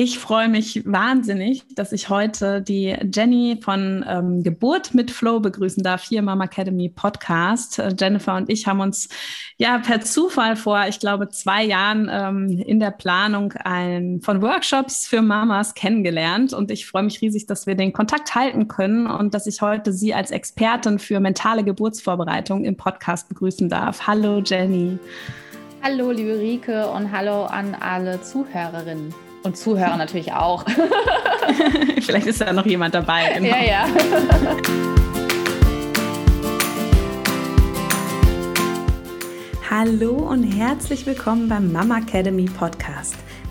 Ich freue mich wahnsinnig, dass ich heute die Jenny von ähm, Geburt mit Flow begrüßen darf, hier im Mama Academy Podcast. Äh, Jennifer und ich haben uns ja per Zufall vor, ich glaube, zwei Jahren ähm, in der Planung ein, von Workshops für Mamas kennengelernt. Und ich freue mich riesig, dass wir den Kontakt halten können und dass ich heute Sie als Expertin für mentale Geburtsvorbereitung im Podcast begrüßen darf. Hallo Jenny. Hallo liebe Rike und hallo an alle Zuhörerinnen. Und Zuhörer natürlich auch. Vielleicht ist da noch jemand dabei. Genau. Ja, ja. Hallo und herzlich willkommen beim Mama Academy Podcast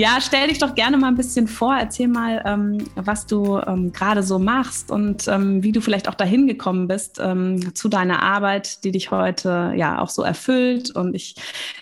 Ja, stell dich doch gerne mal ein bisschen vor. Erzähl mal, ähm, was du ähm, gerade so machst und ähm, wie du vielleicht auch dahin gekommen bist ähm, zu deiner Arbeit, die dich heute ja auch so erfüllt. Und ich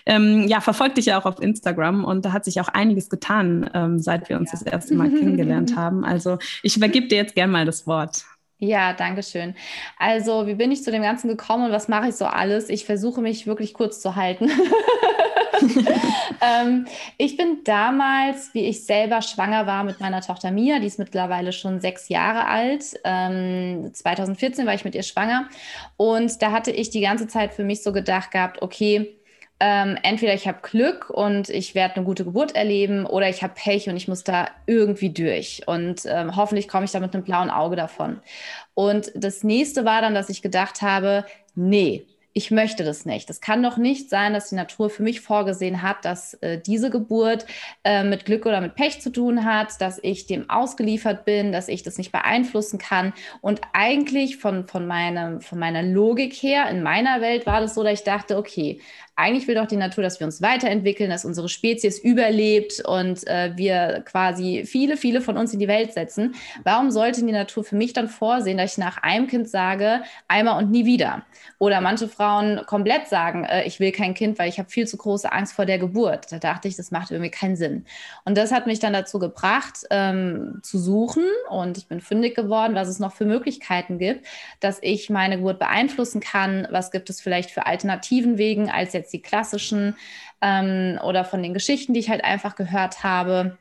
ähm, ja, verfolge dich ja auch auf Instagram und da hat sich auch einiges getan, ähm, seit wir uns ja. das erste Mal kennengelernt haben. Also ich übergebe dir jetzt gerne mal das Wort. Ja, danke schön. Also, wie bin ich zu dem Ganzen gekommen und was mache ich so alles? Ich versuche mich wirklich kurz zu halten. ähm, ich bin damals, wie ich selber schwanger war mit meiner Tochter Mia, die ist mittlerweile schon sechs Jahre alt. Ähm, 2014 war ich mit ihr schwanger. Und da hatte ich die ganze Zeit für mich so gedacht gehabt, okay, ähm, entweder ich habe Glück und ich werde eine gute Geburt erleben oder ich habe Pech und ich muss da irgendwie durch. Und ähm, hoffentlich komme ich da mit einem blauen Auge davon. Und das nächste war dann, dass ich gedacht habe, nee, ich möchte das nicht. Es kann doch nicht sein, dass die Natur für mich vorgesehen hat, dass äh, diese Geburt äh, mit Glück oder mit Pech zu tun hat, dass ich dem ausgeliefert bin, dass ich das nicht beeinflussen kann. Und eigentlich von, von, meinem, von meiner Logik her, in meiner Welt war das so, dass ich dachte, okay, eigentlich will doch die Natur, dass wir uns weiterentwickeln, dass unsere Spezies überlebt und äh, wir quasi viele, viele von uns in die Welt setzen. Warum sollte die Natur für mich dann vorsehen, dass ich nach einem Kind sage, einmal und nie wieder? Oder manche Frauen komplett sagen, äh, ich will kein Kind, weil ich habe viel zu große Angst vor der Geburt. Da dachte ich, das macht irgendwie keinen Sinn. Und das hat mich dann dazu gebracht, ähm, zu suchen und ich bin fündig geworden, was es noch für Möglichkeiten gibt, dass ich meine Geburt beeinflussen kann. Was gibt es vielleicht für alternativen Wegen als jetzt jetzt die klassischen ähm, oder von den Geschichten, die ich halt einfach gehört habe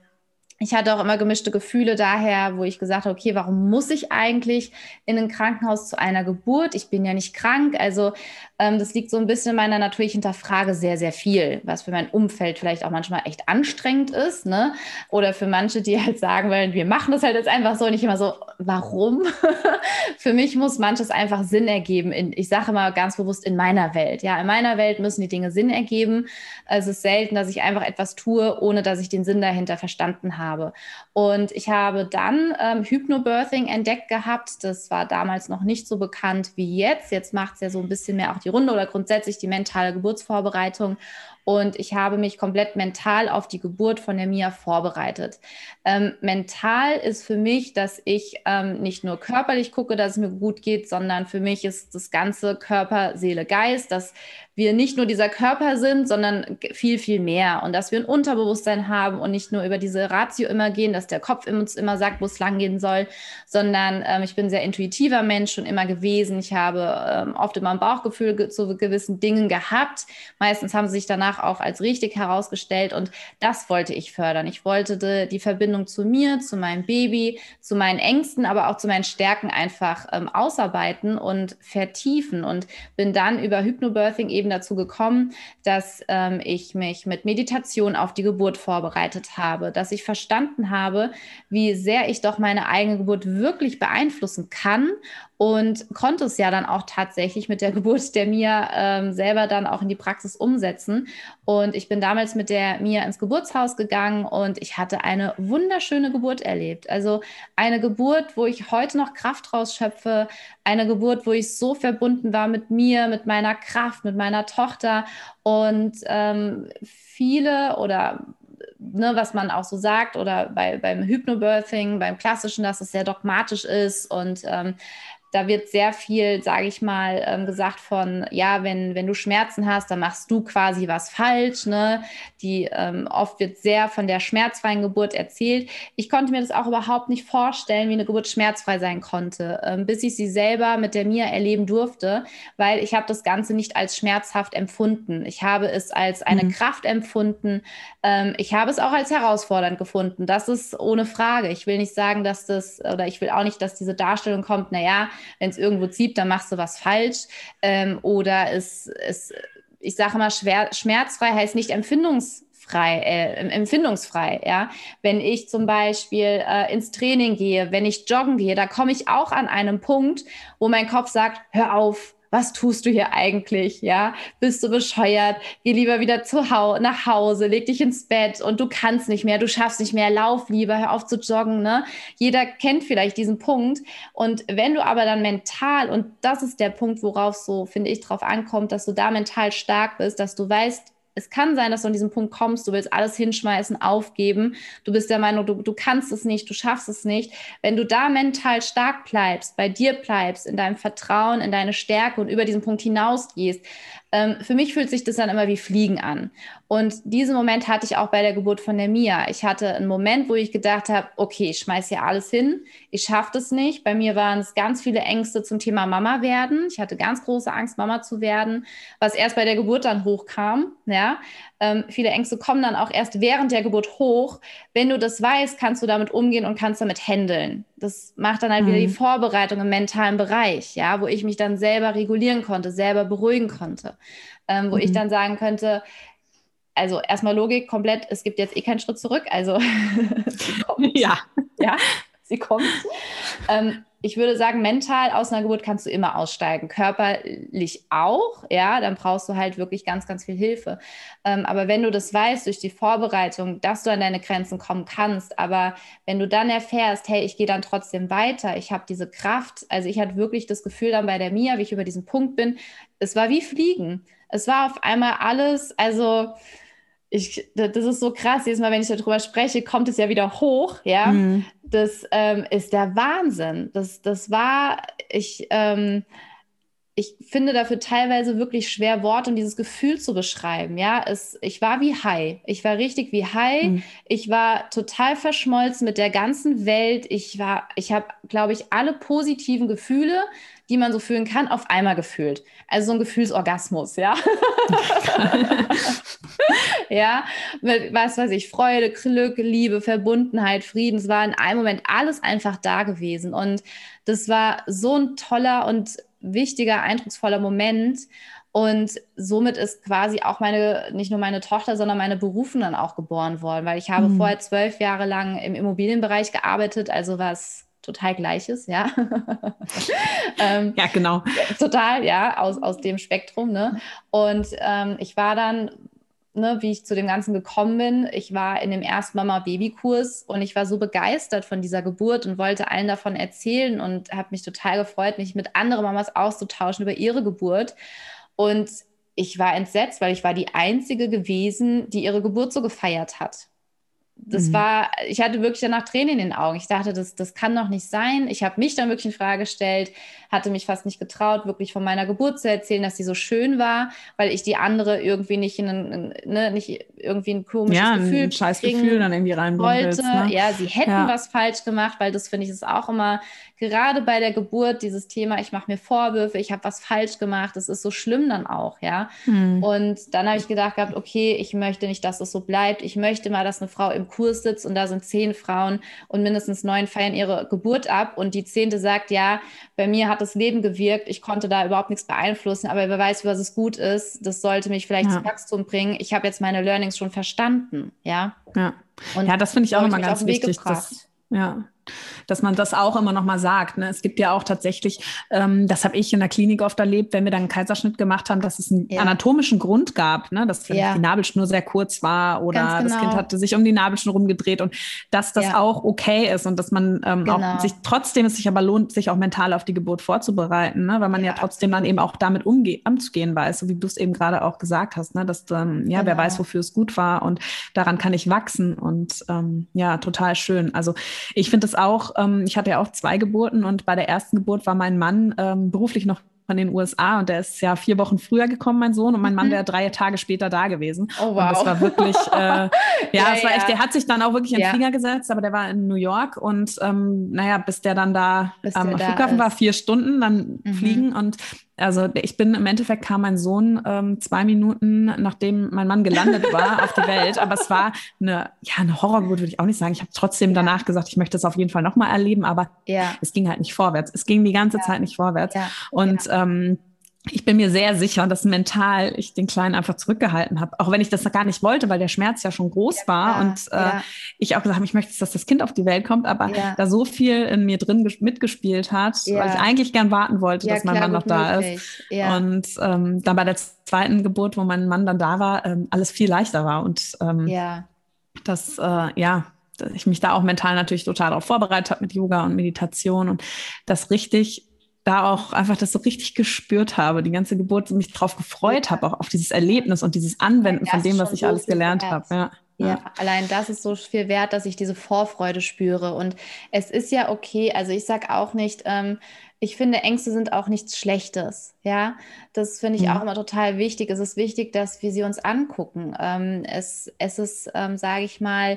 ich hatte auch immer gemischte Gefühle daher, wo ich gesagt habe, okay, warum muss ich eigentlich in ein Krankenhaus zu einer Geburt? Ich bin ja nicht krank. Also das liegt so ein bisschen in meiner Natur. Ich hinterfrage sehr, sehr viel, was für mein Umfeld vielleicht auch manchmal echt anstrengend ist. Ne? Oder für manche, die halt sagen wollen, wir machen das halt jetzt einfach so. Und ich immer so, warum? für mich muss manches einfach Sinn ergeben. In, ich sage immer ganz bewusst in meiner Welt. Ja, in meiner Welt müssen die Dinge Sinn ergeben. Es ist selten, dass ich einfach etwas tue, ohne dass ich den Sinn dahinter verstanden habe. Und ich habe dann ähm, Hypnobirthing entdeckt gehabt. Das war damals noch nicht so bekannt wie jetzt. Jetzt macht es ja so ein bisschen mehr auch die Runde oder grundsätzlich die mentale Geburtsvorbereitung. Und ich habe mich komplett mental auf die Geburt von der Mia vorbereitet. Ähm, mental ist für mich, dass ich ähm, nicht nur körperlich gucke, dass es mir gut geht, sondern für mich ist das ganze Körper, Seele, Geist, dass wir nicht nur dieser Körper sind, sondern viel, viel mehr. Und dass wir ein Unterbewusstsein haben und nicht nur über diese Ratio immer gehen, dass der Kopf uns immer sagt, wo es lang gehen soll, sondern ähm, ich bin ein sehr intuitiver Mensch schon immer gewesen. Ich habe ähm, oft immer ein Bauchgefühl ge zu gewissen Dingen gehabt. Meistens haben sie sich danach auch als richtig herausgestellt und das wollte ich fördern. Ich wollte die, die Verbindung zu mir, zu meinem Baby, zu meinen Ängsten, aber auch zu meinen Stärken einfach ähm, ausarbeiten und vertiefen und bin dann über Hypnobirthing eben eben dazu gekommen, dass ähm, ich mich mit Meditation auf die Geburt vorbereitet habe, dass ich verstanden habe, wie sehr ich doch meine eigene Geburt wirklich beeinflussen kann und konnte es ja dann auch tatsächlich mit der Geburt der Mia ähm, selber dann auch in die Praxis umsetzen. Und ich bin damals mit der Mia ins Geburtshaus gegangen und ich hatte eine wunderschöne Geburt erlebt. Also eine Geburt, wo ich heute noch Kraft rausschöpfe, eine Geburt, wo ich so verbunden war mit mir, mit meiner Kraft, mit meiner Tochter und ähm, viele oder ne, was man auch so sagt oder bei, beim Hypnobirthing, beim klassischen, dass es sehr dogmatisch ist und ähm, da wird sehr viel, sage ich mal, ähm, gesagt von, ja, wenn, wenn du Schmerzen hast, dann machst du quasi was falsch. Ne? Die ähm, oft wird sehr von der schmerzfreien Geburt erzählt. Ich konnte mir das auch überhaupt nicht vorstellen, wie eine Geburt schmerzfrei sein konnte, ähm, bis ich sie selber mit der Mia erleben durfte, weil ich habe das Ganze nicht als schmerzhaft empfunden. Ich habe es als eine mhm. Kraft empfunden. Ähm, ich habe es auch als herausfordernd gefunden. Das ist ohne Frage. Ich will nicht sagen, dass das, oder ich will auch nicht, dass diese Darstellung kommt, naja, wenn es irgendwo zieht, dann machst du was falsch. Ähm, oder es, es, ich sage mal, schwer, schmerzfrei heißt nicht empfindungsfrei, äh, empfindungsfrei, ja. Wenn ich zum Beispiel äh, ins Training gehe, wenn ich joggen gehe, da komme ich auch an einem Punkt, wo mein Kopf sagt, hör auf, was tust du hier eigentlich? Ja, bist du bescheuert? Geh lieber wieder zu Hause, nach Hause, leg dich ins Bett und du kannst nicht mehr, du schaffst nicht mehr, lauf lieber, hör auf zu joggen. Ne? Jeder kennt vielleicht diesen Punkt. Und wenn du aber dann mental, und das ist der Punkt, worauf so, finde ich, drauf ankommt, dass du da mental stark bist, dass du weißt, es kann sein, dass du an diesen Punkt kommst, du willst alles hinschmeißen, aufgeben, du bist der Meinung, du, du kannst es nicht, du schaffst es nicht. Wenn du da mental stark bleibst, bei dir bleibst, in deinem Vertrauen, in deine Stärke und über diesen Punkt hinausgehst, ähm, für mich fühlt sich das dann immer wie Fliegen an. Und diesen Moment hatte ich auch bei der Geburt von der Mia. Ich hatte einen Moment, wo ich gedacht habe, okay, ich schmeiß hier alles hin, ich schaffe das nicht. Bei mir waren es ganz viele Ängste zum Thema Mama werden. Ich hatte ganz große Angst, Mama zu werden, was erst bei der Geburt dann hochkam. Ja, ähm, viele Ängste kommen dann auch erst während der Geburt hoch. Wenn du das weißt, kannst du damit umgehen und kannst damit handeln. Das macht dann halt mhm. wieder die mhm. Vorbereitung im mentalen Bereich, ja, wo ich mich dann selber regulieren konnte, selber beruhigen konnte, ähm, wo mhm. ich dann sagen könnte, also erstmal Logik komplett, es gibt jetzt eh keinen Schritt zurück, also ja. ja, sie kommt. Ähm, ich würde sagen, mental aus einer Geburt kannst du immer aussteigen, körperlich auch, ja, dann brauchst du halt wirklich ganz, ganz viel Hilfe. Ähm, aber wenn du das weißt durch die Vorbereitung, dass du an deine Grenzen kommen kannst, aber wenn du dann erfährst, hey, ich gehe dann trotzdem weiter, ich habe diese Kraft, also ich hatte wirklich das Gefühl dann bei der Mia, wie ich über diesen Punkt bin, es war wie Fliegen. Es war auf einmal alles, also ich, das ist so krass, jedes Mal, wenn ich darüber spreche, kommt es ja wieder hoch, ja. Mhm. Das ähm, ist der Wahnsinn. Das, das war, ich, ähm, ich finde dafür teilweise wirklich schwer Worte und dieses Gefühl zu beschreiben. Ja, es, ich war wie High. Ich war richtig wie High. Mhm. Ich war total verschmolzen mit der ganzen Welt. Ich war, ich habe, glaube ich, alle positiven Gefühle, die man so fühlen kann, auf einmal gefühlt. Also so ein Gefühlsorgasmus, ja. ja, mit, was weiß ich, Freude, Glück, Liebe, Verbundenheit, Frieden. Es war in einem Moment alles einfach da gewesen. Und das war so ein toller und wichtiger, eindrucksvoller Moment. Und somit ist quasi auch meine, nicht nur meine Tochter, sondern meine Berufen dann auch geboren worden, weil ich habe mhm. vorher zwölf Jahre lang im Immobilienbereich gearbeitet, also was total Gleiches, ja. ähm, ja, genau. Total, ja, aus, aus dem Spektrum. Ne? Und ähm, ich war dann, ne, wie ich zu dem Ganzen gekommen bin, ich war in dem ersten Mama-Baby-Kurs und ich war so begeistert von dieser Geburt und wollte allen davon erzählen und habe mich total gefreut, mich mit anderen Mamas auszutauschen über ihre Geburt. Und ich war entsetzt, weil ich war die Einzige gewesen, die ihre Geburt so gefeiert hat das mhm. war, ich hatte wirklich danach Tränen in den Augen. Ich dachte, das, das kann doch nicht sein. Ich habe mich dann wirklich in Frage gestellt, hatte mich fast nicht getraut, wirklich von meiner Geburt zu erzählen, dass sie so schön war, weil ich die andere irgendwie nicht in ein, ne, nicht irgendwie ein komisches ja, Gefühl, ein scheiß Gefühl dann irgendwie reinbringen wollte. ne? Ja, sie hätten ja. was falsch gemacht, weil das finde ich ist auch immer gerade bei der Geburt dieses Thema, ich mache mir Vorwürfe, ich habe was falsch gemacht, das ist so schlimm dann auch, ja. Mhm. Und dann habe ich gedacht gehabt, okay, ich möchte nicht, dass es so bleibt. Ich möchte mal, dass eine Frau im Kurs sitzt und da sind zehn Frauen und mindestens neun feiern ihre Geburt ab und die zehnte sagt, ja, bei mir hat das Leben gewirkt, ich konnte da überhaupt nichts beeinflussen, aber wer weiß, was es gut ist, das sollte mich vielleicht ja. zum Wachstum bringen. Ich habe jetzt meine Learnings schon verstanden, ja. Ja, und ja das finde ich auch immer ganz wichtig. Dass, ja, dass man das auch immer noch mal sagt. Ne? Es gibt ja auch tatsächlich, ähm, das habe ich in der Klinik oft erlebt, wenn wir dann einen Kaiserschnitt gemacht haben, dass es einen ja. anatomischen Grund gab, ne? dass ja. die Nabelschnur sehr kurz war oder genau. das Kind hatte sich um die Nabelschnur rumgedreht und dass das ja. auch okay ist und dass man ähm, genau. auch sich trotzdem es sich aber lohnt, sich auch mental auf die Geburt vorzubereiten, ne? weil man ja, trotzdem dann eben auch damit umge umzugehen weiß, so wie du es eben gerade auch gesagt hast, ne? dass dann, ja, genau. wer weiß, wofür es gut war und daran kann ich wachsen und ähm, ja, total schön. Also ich finde es auch, ähm, ich hatte ja auch zwei Geburten und bei der ersten Geburt war mein Mann ähm, beruflich noch von den USA und der ist ja vier Wochen früher gekommen, mein Sohn, und mein Mann mhm. wäre drei Tage später da gewesen. Oh, wow. Und das war wirklich, äh, ja, ja, das war echt, der hat sich dann auch wirklich in den ja. Finger gesetzt, aber der war in New York und ähm, naja, bis der dann da am Flughafen ist. war, vier Stunden dann mhm. fliegen und also ich bin im Endeffekt kam mein Sohn ähm, zwei Minuten, nachdem mein Mann gelandet war, auf die Welt. Aber es war eine, ja, eine Horrorgeburt, würde ich auch nicht sagen. Ich habe trotzdem danach gesagt, ich möchte es auf jeden Fall nochmal erleben, aber ja. es ging halt nicht vorwärts. Es ging die ganze ja. Zeit nicht vorwärts. Ja. Und ähm, ich bin mir sehr sicher, dass mental ich den Kleinen einfach zurückgehalten habe, auch wenn ich das gar nicht wollte, weil der Schmerz ja schon groß ja, war und äh, ja. ich auch gesagt habe, ich möchte, dass das Kind auf die Welt kommt, aber ja. da so viel in mir drin mitgespielt hat, weil ich eigentlich gern warten wollte, dass mein klar, Mann noch da möglich. ist. Und ähm, dann bei der zweiten Geburt, wo mein Mann dann da war, ähm, alles viel leichter war und ähm, das, äh, ja, ich mich da auch mental natürlich total darauf vorbereitet habe mit Yoga und Meditation und das richtig da auch einfach das so richtig gespürt habe, die ganze Geburt mich darauf gefreut habe, auch auf dieses Erlebnis und dieses Anwenden von dem, was ich alles gelernt habe. Ja. Ja, ja, allein das ist so viel wert, dass ich diese Vorfreude spüre. Und es ist ja okay, also ich sage auch nicht, ähm, ich finde, Ängste sind auch nichts Schlechtes. Ja, das finde ich ja. auch immer total wichtig. Es ist wichtig, dass wir sie uns angucken. Ähm, es, es ist, ähm, sage ich mal,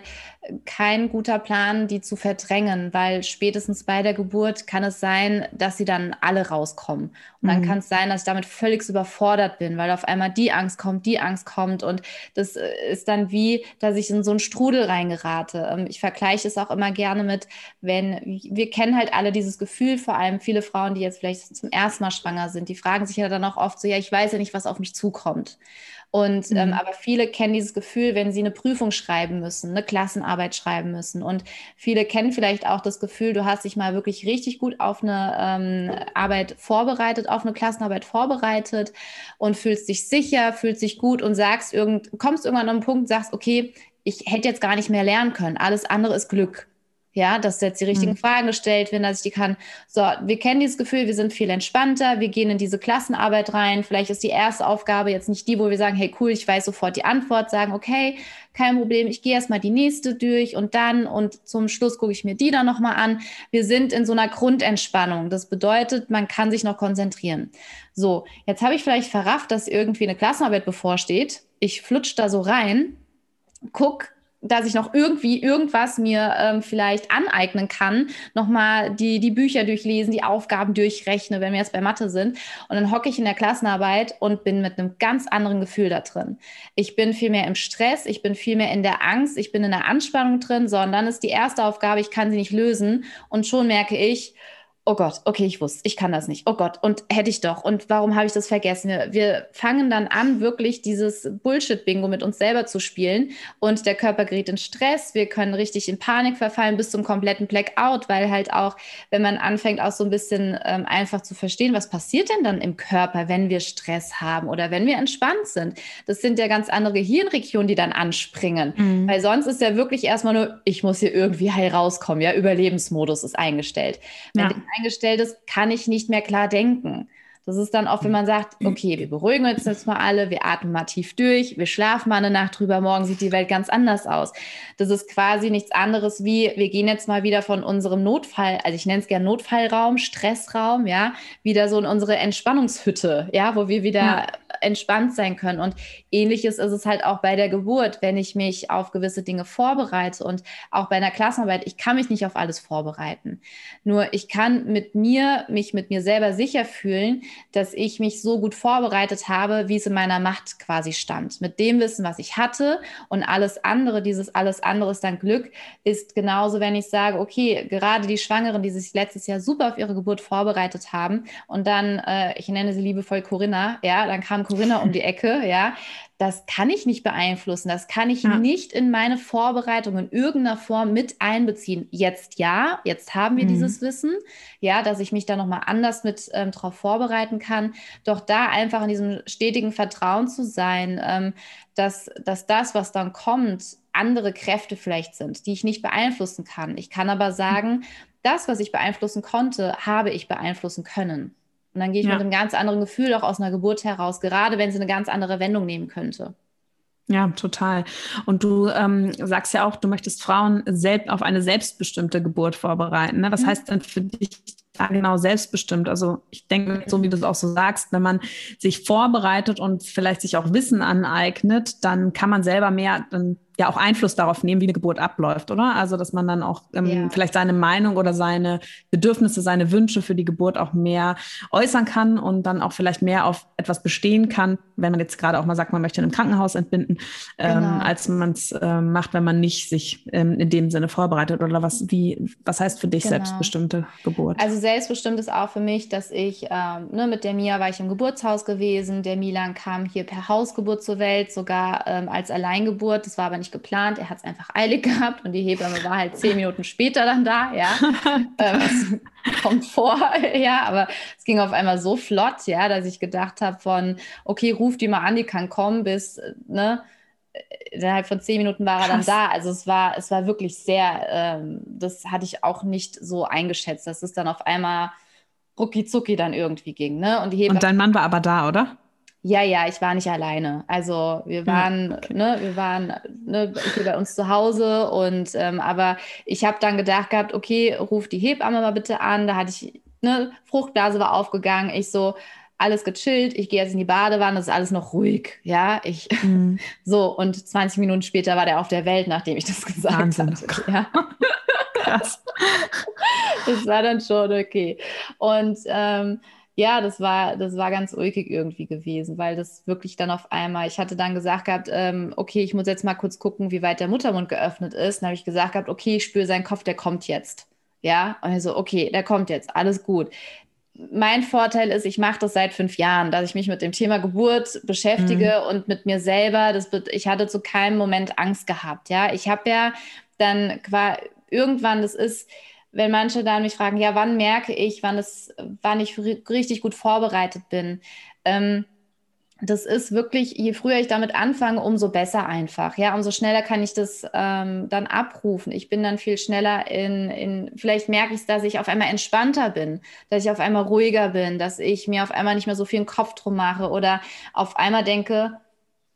kein guter Plan, die zu verdrängen, weil spätestens bei der Geburt kann es sein, dass sie dann alle rauskommen. Und dann mhm. kann es sein, dass ich damit völlig überfordert bin, weil auf einmal die Angst kommt, die Angst kommt. Und das äh, ist dann wie, dass ich in so einen Strudel reingerate. Ähm, ich vergleiche es auch immer gerne mit, wenn wir kennen halt alle dieses Gefühl, vor allem viele Frauen, die jetzt vielleicht zum ersten Mal schwanger sind, die fragen sich ja dann auch oft so, ja, ich weiß ja nicht, was auf mich zukommt. Und ähm, mhm. ähm, aber viele kennen dieses Gefühl, wenn sie eine Prüfung schreiben müssen, eine Klassenarbeit schreiben müssen. Und viele kennen vielleicht auch das Gefühl, du hast dich mal wirklich richtig gut auf eine ähm, Arbeit vorbereitet, auf eine Klassenarbeit vorbereitet und fühlst dich sicher, fühlst dich gut und sagst irgend, kommst irgendwann an einen Punkt, sagst, okay, ich hätte jetzt gar nicht mehr lernen können. Alles andere ist Glück. Ja, dass jetzt die richtigen mhm. Fragen gestellt werden, dass ich die kann. So, wir kennen dieses Gefühl, wir sind viel entspannter, wir gehen in diese Klassenarbeit rein. Vielleicht ist die erste Aufgabe jetzt nicht die, wo wir sagen, hey cool, ich weiß sofort die Antwort, sagen, okay, kein Problem, ich gehe erstmal die nächste durch und dann und zum Schluss gucke ich mir die dann nochmal an. Wir sind in so einer Grundentspannung. Das bedeutet, man kann sich noch konzentrieren. So, jetzt habe ich vielleicht verrafft, dass irgendwie eine Klassenarbeit bevorsteht. Ich flutsch da so rein, guck, dass ich noch irgendwie irgendwas mir ähm, vielleicht aneignen kann, nochmal die, die Bücher durchlesen, die Aufgaben durchrechne, wenn wir jetzt bei Mathe sind. Und dann hocke ich in der Klassenarbeit und bin mit einem ganz anderen Gefühl da drin. Ich bin viel mehr im Stress, ich bin viel mehr in der Angst, ich bin in der Anspannung drin, sondern ist die erste Aufgabe, ich kann sie nicht lösen. Und schon merke ich, oh Gott, okay, ich wusste, ich kann das nicht. Oh Gott, und hätte ich doch. Und warum habe ich das vergessen? Wir, wir fangen dann an, wirklich dieses Bullshit-Bingo mit uns selber zu spielen. Und der Körper gerät in Stress. Wir können richtig in Panik verfallen bis zum kompletten Blackout, weil halt auch, wenn man anfängt, auch so ein bisschen ähm, einfach zu verstehen, was passiert denn dann im Körper, wenn wir Stress haben oder wenn wir entspannt sind. Das sind ja ganz andere Gehirnregionen, die dann anspringen. Mhm. Weil sonst ist ja wirklich erstmal nur, ich muss hier irgendwie heil rauskommen. Ja, Überlebensmodus ist eingestellt. Wenn ja eingestellt ist, kann ich nicht mehr klar denken. Das ist dann auch, wenn man sagt, okay, wir beruhigen uns jetzt mal alle, wir atmen mal tief durch, wir schlafen mal eine Nacht drüber, morgen sieht die Welt ganz anders aus. Das ist quasi nichts anderes wie, wir gehen jetzt mal wieder von unserem Notfall, also ich nenne es gerne Notfallraum, Stressraum, ja, wieder so in unsere Entspannungshütte, ja, wo wir wieder ja. entspannt sein können. Und ähnliches ist es halt auch bei der Geburt, wenn ich mich auf gewisse Dinge vorbereite und auch bei einer Klassenarbeit, ich kann mich nicht auf alles vorbereiten. Nur ich kann mit mir, mich mit mir selber sicher fühlen, dass ich mich so gut vorbereitet habe, wie es in meiner Macht quasi stand. Mit dem Wissen, was ich hatte und alles andere, dieses alles andere ist dann Glück, ist genauso, wenn ich sage, okay, gerade die Schwangeren, die sich letztes Jahr super auf ihre Geburt vorbereitet haben und dann, äh, ich nenne sie liebevoll Corinna, ja, dann kam Corinna um die Ecke, ja, das kann ich nicht beeinflussen, das kann ich ja. nicht in meine Vorbereitung in irgendeiner Form mit einbeziehen. Jetzt ja, jetzt haben wir mhm. dieses Wissen, ja, dass ich mich da nochmal anders mit ähm, drauf vorbereiten kann. Doch da einfach in diesem stetigen Vertrauen zu sein, ähm, dass, dass das, was dann kommt, andere Kräfte vielleicht sind, die ich nicht beeinflussen kann. Ich kann aber sagen, das, was ich beeinflussen konnte, habe ich beeinflussen können. Und dann gehe ich ja. mit einem ganz anderen Gefühl auch aus einer Geburt heraus, gerade wenn sie eine ganz andere Wendung nehmen könnte. Ja, total. Und du ähm, sagst ja auch, du möchtest Frauen selbst auf eine selbstbestimmte Geburt vorbereiten. Ne? Was mhm. heißt denn für dich da genau selbstbestimmt? Also ich denke, so wie du es auch so sagst, wenn man sich vorbereitet und vielleicht sich auch Wissen aneignet, dann kann man selber mehr, dann ja auch Einfluss darauf nehmen, wie eine Geburt abläuft, oder? Also, dass man dann auch ähm, ja. vielleicht seine Meinung oder seine Bedürfnisse, seine Wünsche für die Geburt auch mehr äußern kann und dann auch vielleicht mehr auf etwas bestehen kann, wenn man jetzt gerade auch mal sagt, man möchte in einem Krankenhaus entbinden, ähm, genau. ähm, als man es äh, macht, wenn man nicht sich ähm, in dem Sinne vorbereitet. Oder was, wie, was heißt für dich genau. selbstbestimmte Geburt? Also selbstbestimmt ist auch für mich, dass ich, ähm, ne, mit der Mia war ich im Geburtshaus gewesen, der Milan kam hier per Hausgeburt zur Welt, sogar ähm, als Alleingeburt. Das war aber nicht nicht geplant. Er hat es einfach eilig gehabt und die Hebamme war halt zehn Minuten später dann da, ja. ähm, kommt vor, ja, aber es ging auf einmal so flott, ja, dass ich gedacht habe von, okay, ruf die mal an, die kann kommen, bis, ne, innerhalb von zehn Minuten war er Krass. dann da. Also es war, es war wirklich sehr, ähm, das hatte ich auch nicht so eingeschätzt, dass es dann auf einmal rucki zucki dann irgendwie ging, ne? Und, die Hebamme, und dein Mann war aber da, oder? Ja, ja, ich war nicht alleine. Also wir waren, ja, okay. ne, wir waren ne, hier bei uns zu Hause und ähm, aber ich habe dann gedacht gehabt, okay, ruf die Hebamme mal bitte an. Da hatte ich, ne, Fruchtblase war aufgegangen. Ich so, alles gechillt, ich gehe jetzt in die Badewanne, das ist alles noch ruhig, ja, ich, mhm. so, und 20 Minuten später war der auf der Welt, nachdem ich das gesagt Wahnsinn. hatte, ja. Krass. das war dann schon okay. Und ähm, ja, das war, das war ganz ulkig irgendwie gewesen, weil das wirklich dann auf einmal, ich hatte dann gesagt gehabt, ähm, okay, ich muss jetzt mal kurz gucken, wie weit der Muttermund geöffnet ist. Dann habe ich gesagt gehabt, okay, ich spüre seinen Kopf, der kommt jetzt. Ja, und so, okay, der kommt jetzt, alles gut. Mein Vorteil ist, ich mache das seit fünf Jahren, dass ich mich mit dem Thema Geburt beschäftige mhm. und mit mir selber. Das, ich hatte zu keinem Moment Angst gehabt. Ja, ich habe ja dann quasi irgendwann, das ist, wenn manche dann mich fragen, ja, wann merke ich, wann, es, wann ich richtig gut vorbereitet bin? Ähm, das ist wirklich, je früher ich damit anfange, umso besser einfach. Ja, umso schneller kann ich das ähm, dann abrufen. Ich bin dann viel schneller in, in vielleicht merke ich es, dass ich auf einmal entspannter bin, dass ich auf einmal ruhiger bin, dass ich mir auf einmal nicht mehr so viel Kopf drum mache oder auf einmal denke,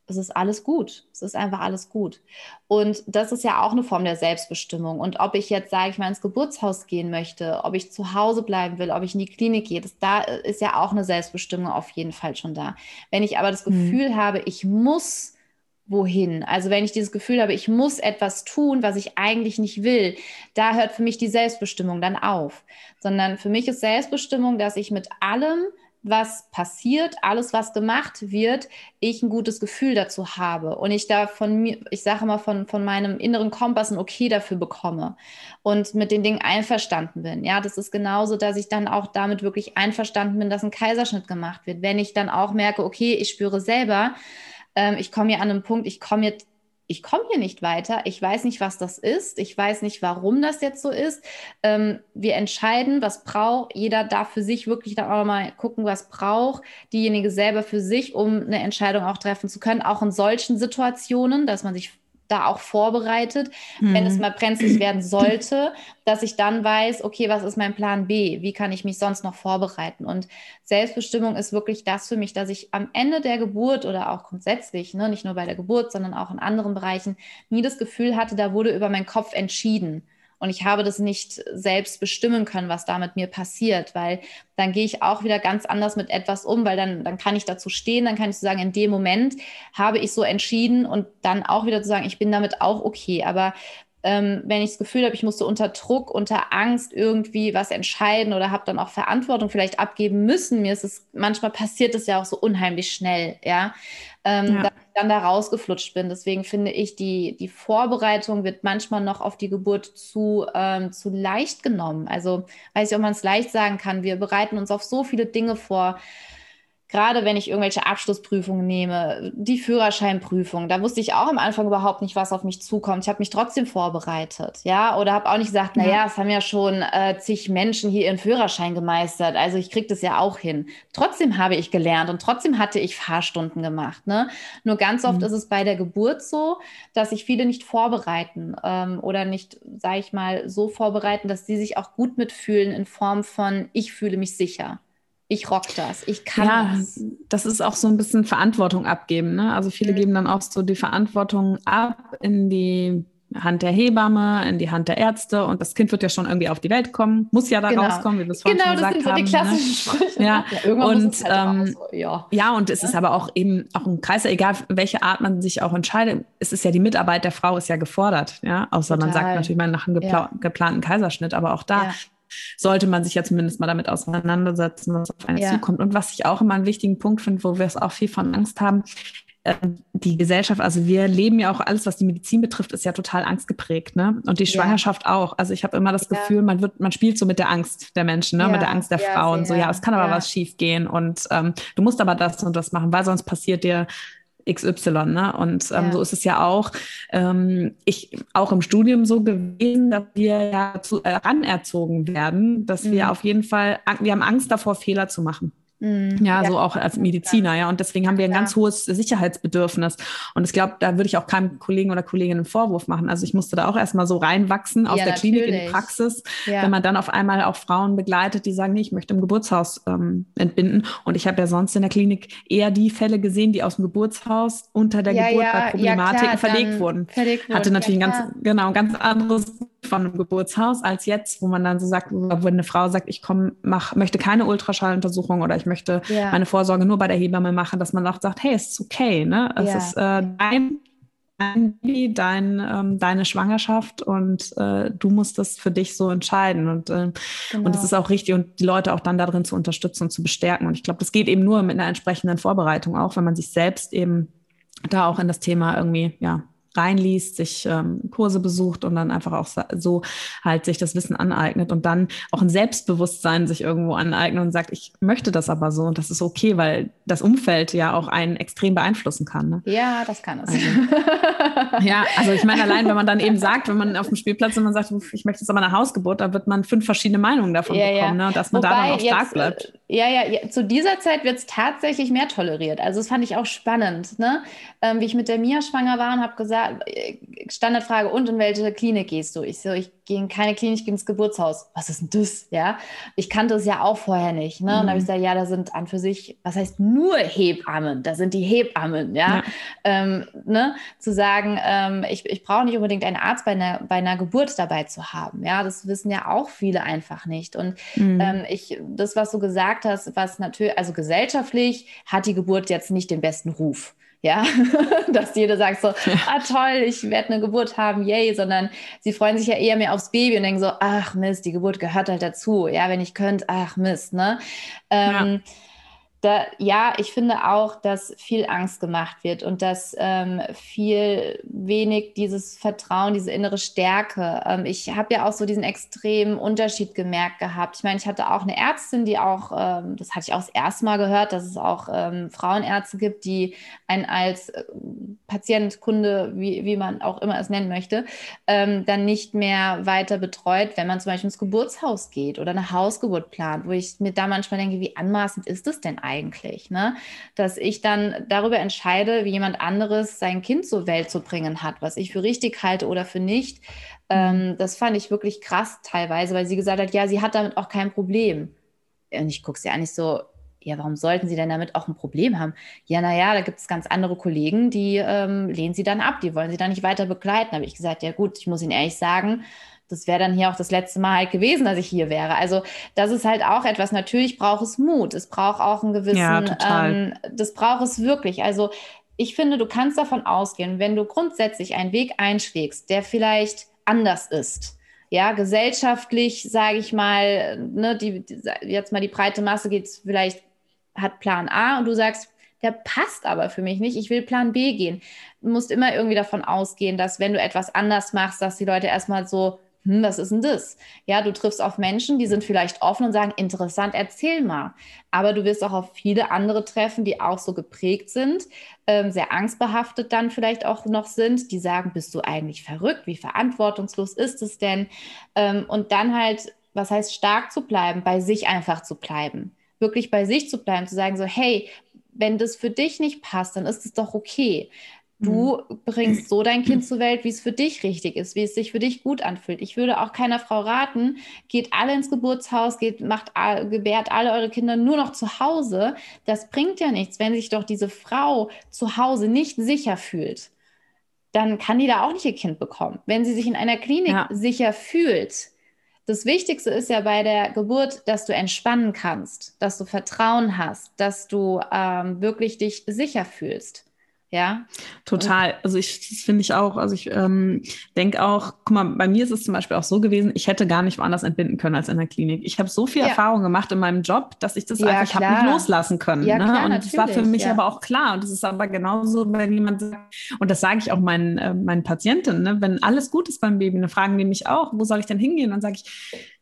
es ist alles gut. Es ist einfach alles gut. Und das ist ja auch eine Form der Selbstbestimmung. Und ob ich jetzt, sage ich mal, ins Geburtshaus gehen möchte, ob ich zu Hause bleiben will, ob ich in die Klinik gehe, das, da ist ja auch eine Selbstbestimmung auf jeden Fall schon da. Wenn ich aber das mhm. Gefühl mhm. habe, ich muss wohin. Also wenn ich dieses Gefühl habe, ich muss etwas tun, was ich eigentlich nicht will, da hört für mich die Selbstbestimmung dann auf. Sondern für mich ist Selbstbestimmung, dass ich mit allem, was passiert, alles, was gemacht wird, ich ein gutes Gefühl dazu habe und ich da von mir, ich sage mal, von, von meinem inneren Kompass ein Okay dafür bekomme und mit den Dingen einverstanden bin. Ja, das ist genauso, dass ich dann auch damit wirklich einverstanden bin, dass ein Kaiserschnitt gemacht wird. Wenn ich dann auch merke, okay, ich spüre selber, ähm, ich komme hier an einen Punkt, ich komme jetzt ich komme hier nicht weiter, ich weiß nicht, was das ist, ich weiß nicht, warum das jetzt so ist. Ähm, wir entscheiden, was braucht. Jeder darf für sich wirklich dann auch mal gucken, was braucht diejenige selber für sich, um eine Entscheidung auch treffen zu können. Auch in solchen Situationen, dass man sich da auch vorbereitet, mhm. wenn es mhm. mal brenzlig werden sollte, dass ich dann weiß, okay, was ist mein Plan B? Wie kann ich mich sonst noch vorbereiten? Und Selbstbestimmung ist wirklich das für mich, dass ich am Ende der Geburt oder auch grundsätzlich, ne, nicht nur bei der Geburt, sondern auch in anderen Bereichen, nie das Gefühl hatte, da wurde über meinen Kopf entschieden. Und ich habe das nicht selbst bestimmen können, was da mit mir passiert, weil dann gehe ich auch wieder ganz anders mit etwas um, weil dann, dann kann ich dazu stehen, dann kann ich so sagen, in dem Moment habe ich so entschieden und dann auch wieder zu sagen, ich bin damit auch okay. Aber ähm, wenn ich das Gefühl habe, ich musste unter Druck, unter Angst irgendwie was entscheiden oder habe dann auch Verantwortung vielleicht abgeben müssen, mir ist es, manchmal passiert es ja auch so unheimlich schnell, ja. Ähm, ja dann da rausgeflutscht bin. Deswegen finde ich, die, die Vorbereitung wird manchmal noch auf die Geburt zu, ähm, zu leicht genommen. Also weiß ich, ob man es leicht sagen kann. Wir bereiten uns auf so viele Dinge vor. Gerade wenn ich irgendwelche Abschlussprüfungen nehme, die Führerscheinprüfung, da wusste ich auch am Anfang überhaupt nicht, was auf mich zukommt. Ich habe mich trotzdem vorbereitet, ja, oder habe auch nicht gesagt, naja, ja. es haben ja schon äh, zig Menschen hier ihren Führerschein gemeistert, also ich kriege das ja auch hin. Trotzdem habe ich gelernt und trotzdem hatte ich Fahrstunden gemacht. Ne? Nur ganz oft mhm. ist es bei der Geburt so, dass sich viele nicht vorbereiten ähm, oder nicht, sage ich mal, so vorbereiten, dass sie sich auch gut mitfühlen in Form von, ich fühle mich sicher ich rock das, ich kann ja, das. Das ist auch so ein bisschen Verantwortung abgeben. Ne? Also viele mhm. geben dann auch so die Verantwortung ab in die Hand der Hebamme, in die Hand der Ärzte und das Kind wird ja schon irgendwie auf die Welt kommen, muss ja da genau. rauskommen, wie wir es vorhin genau, schon gesagt haben. Genau, das sind so die klassischen ne? Sprüche. Ja, ja und halt ähm, ja. ja. und es ja. ist aber auch eben auch ein Kreis, egal welche Art man sich auch entscheidet, es ist ja die Mitarbeit der Frau ist ja gefordert, ja, außer Total. man sagt natürlich mal nach einem gepla geplanten Kaiserschnitt, aber auch da sollte man sich ja zumindest mal damit auseinandersetzen, was auf einen ja. zukommt. Und was ich auch immer einen wichtigen Punkt finde, wo wir es auch viel von Angst haben, ähm, die Gesellschaft, also wir leben ja auch alles, was die Medizin betrifft, ist ja total angstgeprägt, ne? Und die Schwangerschaft ja. auch. Also ich habe immer das Gefühl, man wird, man spielt so mit der Angst der Menschen, ne? Ja. Mit der Angst der Frauen. So, ja, es kann aber was schief gehen und ähm, du musst aber das und das machen, weil sonst passiert dir XY. Ne? Und ähm, ja. so ist es ja auch. Ähm, ich auch im Studium so gewesen, dass wir ja zu, äh, ranerzogen werden, dass mhm. wir auf jeden Fall, wir haben Angst davor, Fehler zu machen. Mhm. Ja, ja, so auch als Mediziner, ja. Und deswegen haben wir ein ja. ganz hohes Sicherheitsbedürfnis. Und ich glaube, da würde ich auch keinem Kollegen oder Kollegin einen Vorwurf machen. Also ich musste da auch erstmal so reinwachsen aus ja, der natürlich. Klinik in die Praxis, wenn man dann auf einmal auch Frauen begleitet, die sagen, nee, ich möchte im Geburtshaus ähm, entbinden. Und ich habe ja sonst in der Klinik eher die Fälle gesehen, die aus dem Geburtshaus unter der Geburt bei Problematiken verlegt wurden. Verlegt Hatte natürlich ein ganz, genau, ein ganz anderes von einem Geburtshaus als jetzt, wo man dann so sagt, wo eine Frau sagt, ich komme, mach, möchte keine Ultraschalluntersuchung oder ich möchte ja. meine Vorsorge nur bei der Hebamme machen, dass man auch sagt, hey, es ist okay, ne? Es ja. ist äh, dein, dein Baby, dein, ähm, deine Schwangerschaft und äh, du musst das für dich so entscheiden. Und, äh, genau. und es ist auch richtig, und die Leute auch dann darin zu unterstützen und zu bestärken. Und ich glaube, das geht eben nur mit einer entsprechenden Vorbereitung, auch wenn man sich selbst eben da auch in das Thema irgendwie, ja, reinliest, sich ähm, Kurse besucht und dann einfach auch so halt sich das Wissen aneignet und dann auch ein Selbstbewusstsein sich irgendwo aneignet und sagt, ich möchte das aber so und das ist okay, weil das Umfeld ja auch einen extrem beeinflussen kann. Ne? Ja, das kann es. Also, ja, also ich meine, allein wenn man dann eben sagt, wenn man auf dem Spielplatz und man sagt, ich möchte jetzt aber eine Hausgeburt, da wird man fünf verschiedene Meinungen davon ja, bekommen, ja. Ne? dass man Wobei da dann auch stark jetzt, bleibt. Ja, ja, ja, zu dieser Zeit wird es tatsächlich mehr toleriert. Also das fand ich auch spannend, ne? Ähm, wie ich mit der Mia schwanger war und habe gesagt, äh, Standardfrage, und in welche Klinik gehst du? Ich so, ich gehe in keine Klinik, ich gehe ins Geburtshaus. Was ist denn das? Ja, ich kannte es ja auch vorher nicht. Ne? Mhm. Und da habe ich gesagt, ja, da sind an für sich, was heißt nur Hebammen? Da sind die Hebammen, ja. ja. Ähm, ne? Zu sagen, ähm, ich, ich brauche nicht unbedingt einen Arzt bei einer, bei einer Geburt dabei zu haben. Ja, das wissen ja auch viele einfach nicht. Und mhm. ähm, ich, das, was du gesagt hast, was natürlich, also gesellschaftlich hat die Geburt jetzt nicht den besten Ruf ja, dass jeder sagt so, ah toll, ich werde eine Geburt haben, yay, sondern sie freuen sich ja eher mehr aufs Baby und denken so, ach Mist, die Geburt gehört halt dazu, ja, wenn ich könnte, ach Mist, ne? Ähm, ja da, ja, ich finde auch, dass viel Angst gemacht wird und dass ähm, viel wenig dieses Vertrauen, diese innere Stärke. Ähm, ich habe ja auch so diesen extremen Unterschied gemerkt gehabt. Ich meine, ich hatte auch eine Ärztin, die auch, ähm, das hatte ich auch das erste Mal gehört, dass es auch ähm, Frauenärzte gibt, die einen als äh, Patient, Kunde, wie, wie man auch immer es nennen möchte, ähm, dann nicht mehr weiter betreut, wenn man zum Beispiel ins Geburtshaus geht oder eine Hausgeburt plant, wo ich mir da manchmal denke, wie anmaßend ist das denn eigentlich? ne? Dass ich dann darüber entscheide, wie jemand anderes sein Kind zur Welt zu bringen hat, was ich für richtig halte oder für nicht. Ähm, mhm. das fand ich wirklich krass teilweise, weil sie gesagt hat, ja, sie hat damit auch kein Problem. Und ich gucke sie eigentlich so, ja, warum sollten Sie denn damit auch ein Problem haben? Ja, naja, da gibt es ganz andere Kollegen, die ähm, lehnen Sie dann ab, die wollen Sie dann nicht weiter begleiten. Da habe ich gesagt, ja gut, ich muss Ihnen ehrlich sagen, das wäre dann hier auch das letzte Mal halt gewesen, dass ich hier wäre. Also das ist halt auch etwas, natürlich braucht es Mut, es braucht auch einen gewissen, ja, ähm, das braucht es wirklich. Also ich finde, du kannst davon ausgehen, wenn du grundsätzlich einen Weg einschlägst, der vielleicht anders ist, ja, gesellschaftlich, sage ich mal, ne, die, die, jetzt mal die breite Masse geht vielleicht, hat Plan A und du sagst, der passt aber für mich nicht, ich will Plan B gehen. Du musst immer irgendwie davon ausgehen, dass wenn du etwas anders machst, dass die Leute erstmal so hm, was ist denn das? Ja, du triffst auf Menschen, die sind vielleicht offen und sagen, interessant, erzähl mal. Aber du wirst auch auf viele andere treffen, die auch so geprägt sind, ähm, sehr angstbehaftet dann vielleicht auch noch sind, die sagen, bist du eigentlich verrückt? Wie verantwortungslos ist es denn? Ähm, und dann halt, was heißt stark zu bleiben, bei sich einfach zu bleiben. Wirklich bei sich zu bleiben, zu sagen so, hey, wenn das für dich nicht passt, dann ist es doch okay. Du mhm. bringst so dein Kind zur Welt, wie es für dich richtig ist, wie es sich für dich gut anfühlt. Ich würde auch keiner Frau raten, geht alle ins Geburtshaus, geht, macht, gebärt alle eure Kinder nur noch zu Hause. Das bringt ja nichts, wenn sich doch diese Frau zu Hause nicht sicher fühlt. Dann kann die da auch nicht ihr Kind bekommen. Wenn sie sich in einer Klinik ja. sicher fühlt, das Wichtigste ist ja bei der Geburt, dass du entspannen kannst, dass du Vertrauen hast, dass du ähm, wirklich dich sicher fühlst. Ja. Total. Also ich, das finde ich auch. Also ich ähm, denke auch, guck mal, bei mir ist es zum Beispiel auch so gewesen, ich hätte gar nicht woanders entbinden können als in der Klinik. Ich habe so viel ja. Erfahrung gemacht in meinem Job, dass ich das ja, einfach habe nicht loslassen können. Ja, ne? klar, und das war für mich ja. aber auch klar. Und das ist aber genauso, wenn jemand sagt, und das sage ich auch meinen, äh, meinen Patienten, ne? wenn alles gut ist beim Baby, dann fragen die mich auch, wo soll ich denn hingehen? Dann sage ich,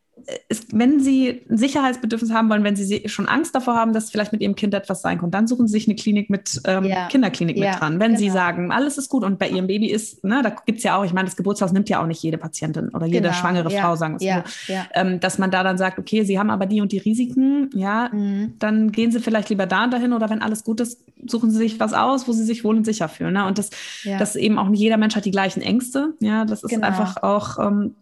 ist, wenn Sie ein Sicherheitsbedürfnis haben wollen, wenn Sie schon Angst davor haben, dass vielleicht mit Ihrem Kind etwas sein könnte, dann suchen Sie sich eine Klinik mit ähm, ja. Kinderklinik ja, mit dran. Wenn genau. Sie sagen, alles ist gut und bei Ihrem Baby ist, ne, da gibt es ja auch, ich meine, das Geburtshaus nimmt ja auch nicht jede Patientin oder jede genau. schwangere ja. Frau, sagen wir so, ähm, dass man da dann sagt, okay, Sie haben aber die und die Risiken, ja, mhm. dann gehen Sie vielleicht lieber da dahin oder wenn alles gut ist, suchen Sie sich was aus, wo Sie sich wohl und sicher fühlen. Ne? Und das, das eben auch nicht jeder Mensch hat die gleichen Ängste. Ja, das ist genau. einfach auch ähm,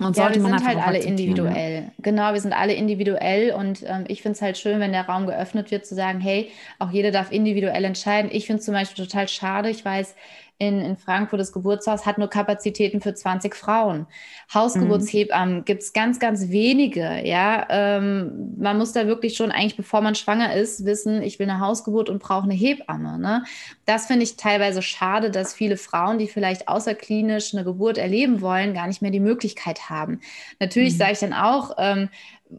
und ja, wir sind halt alle individuell. Ja. Genau, wir sind alle individuell und ähm, ich finde es halt schön, wenn der Raum geöffnet wird, zu sagen, hey, auch jeder darf individuell entscheiden. Ich finde es zum Beispiel total schade. Ich weiß, in, in Frankfurt, das Geburtshaus, hat nur Kapazitäten für 20 Frauen. Hausgeburtshebammen mhm. gibt es ganz, ganz wenige. Ja, ähm, man muss da wirklich schon eigentlich, bevor man schwanger ist, wissen, ich will eine Hausgeburt und brauche eine Hebamme. Ne? Das finde ich teilweise schade, dass viele Frauen, die vielleicht außerklinisch eine Geburt erleben wollen, gar nicht mehr die Möglichkeit haben. Natürlich mhm. sage ich dann auch, ähm,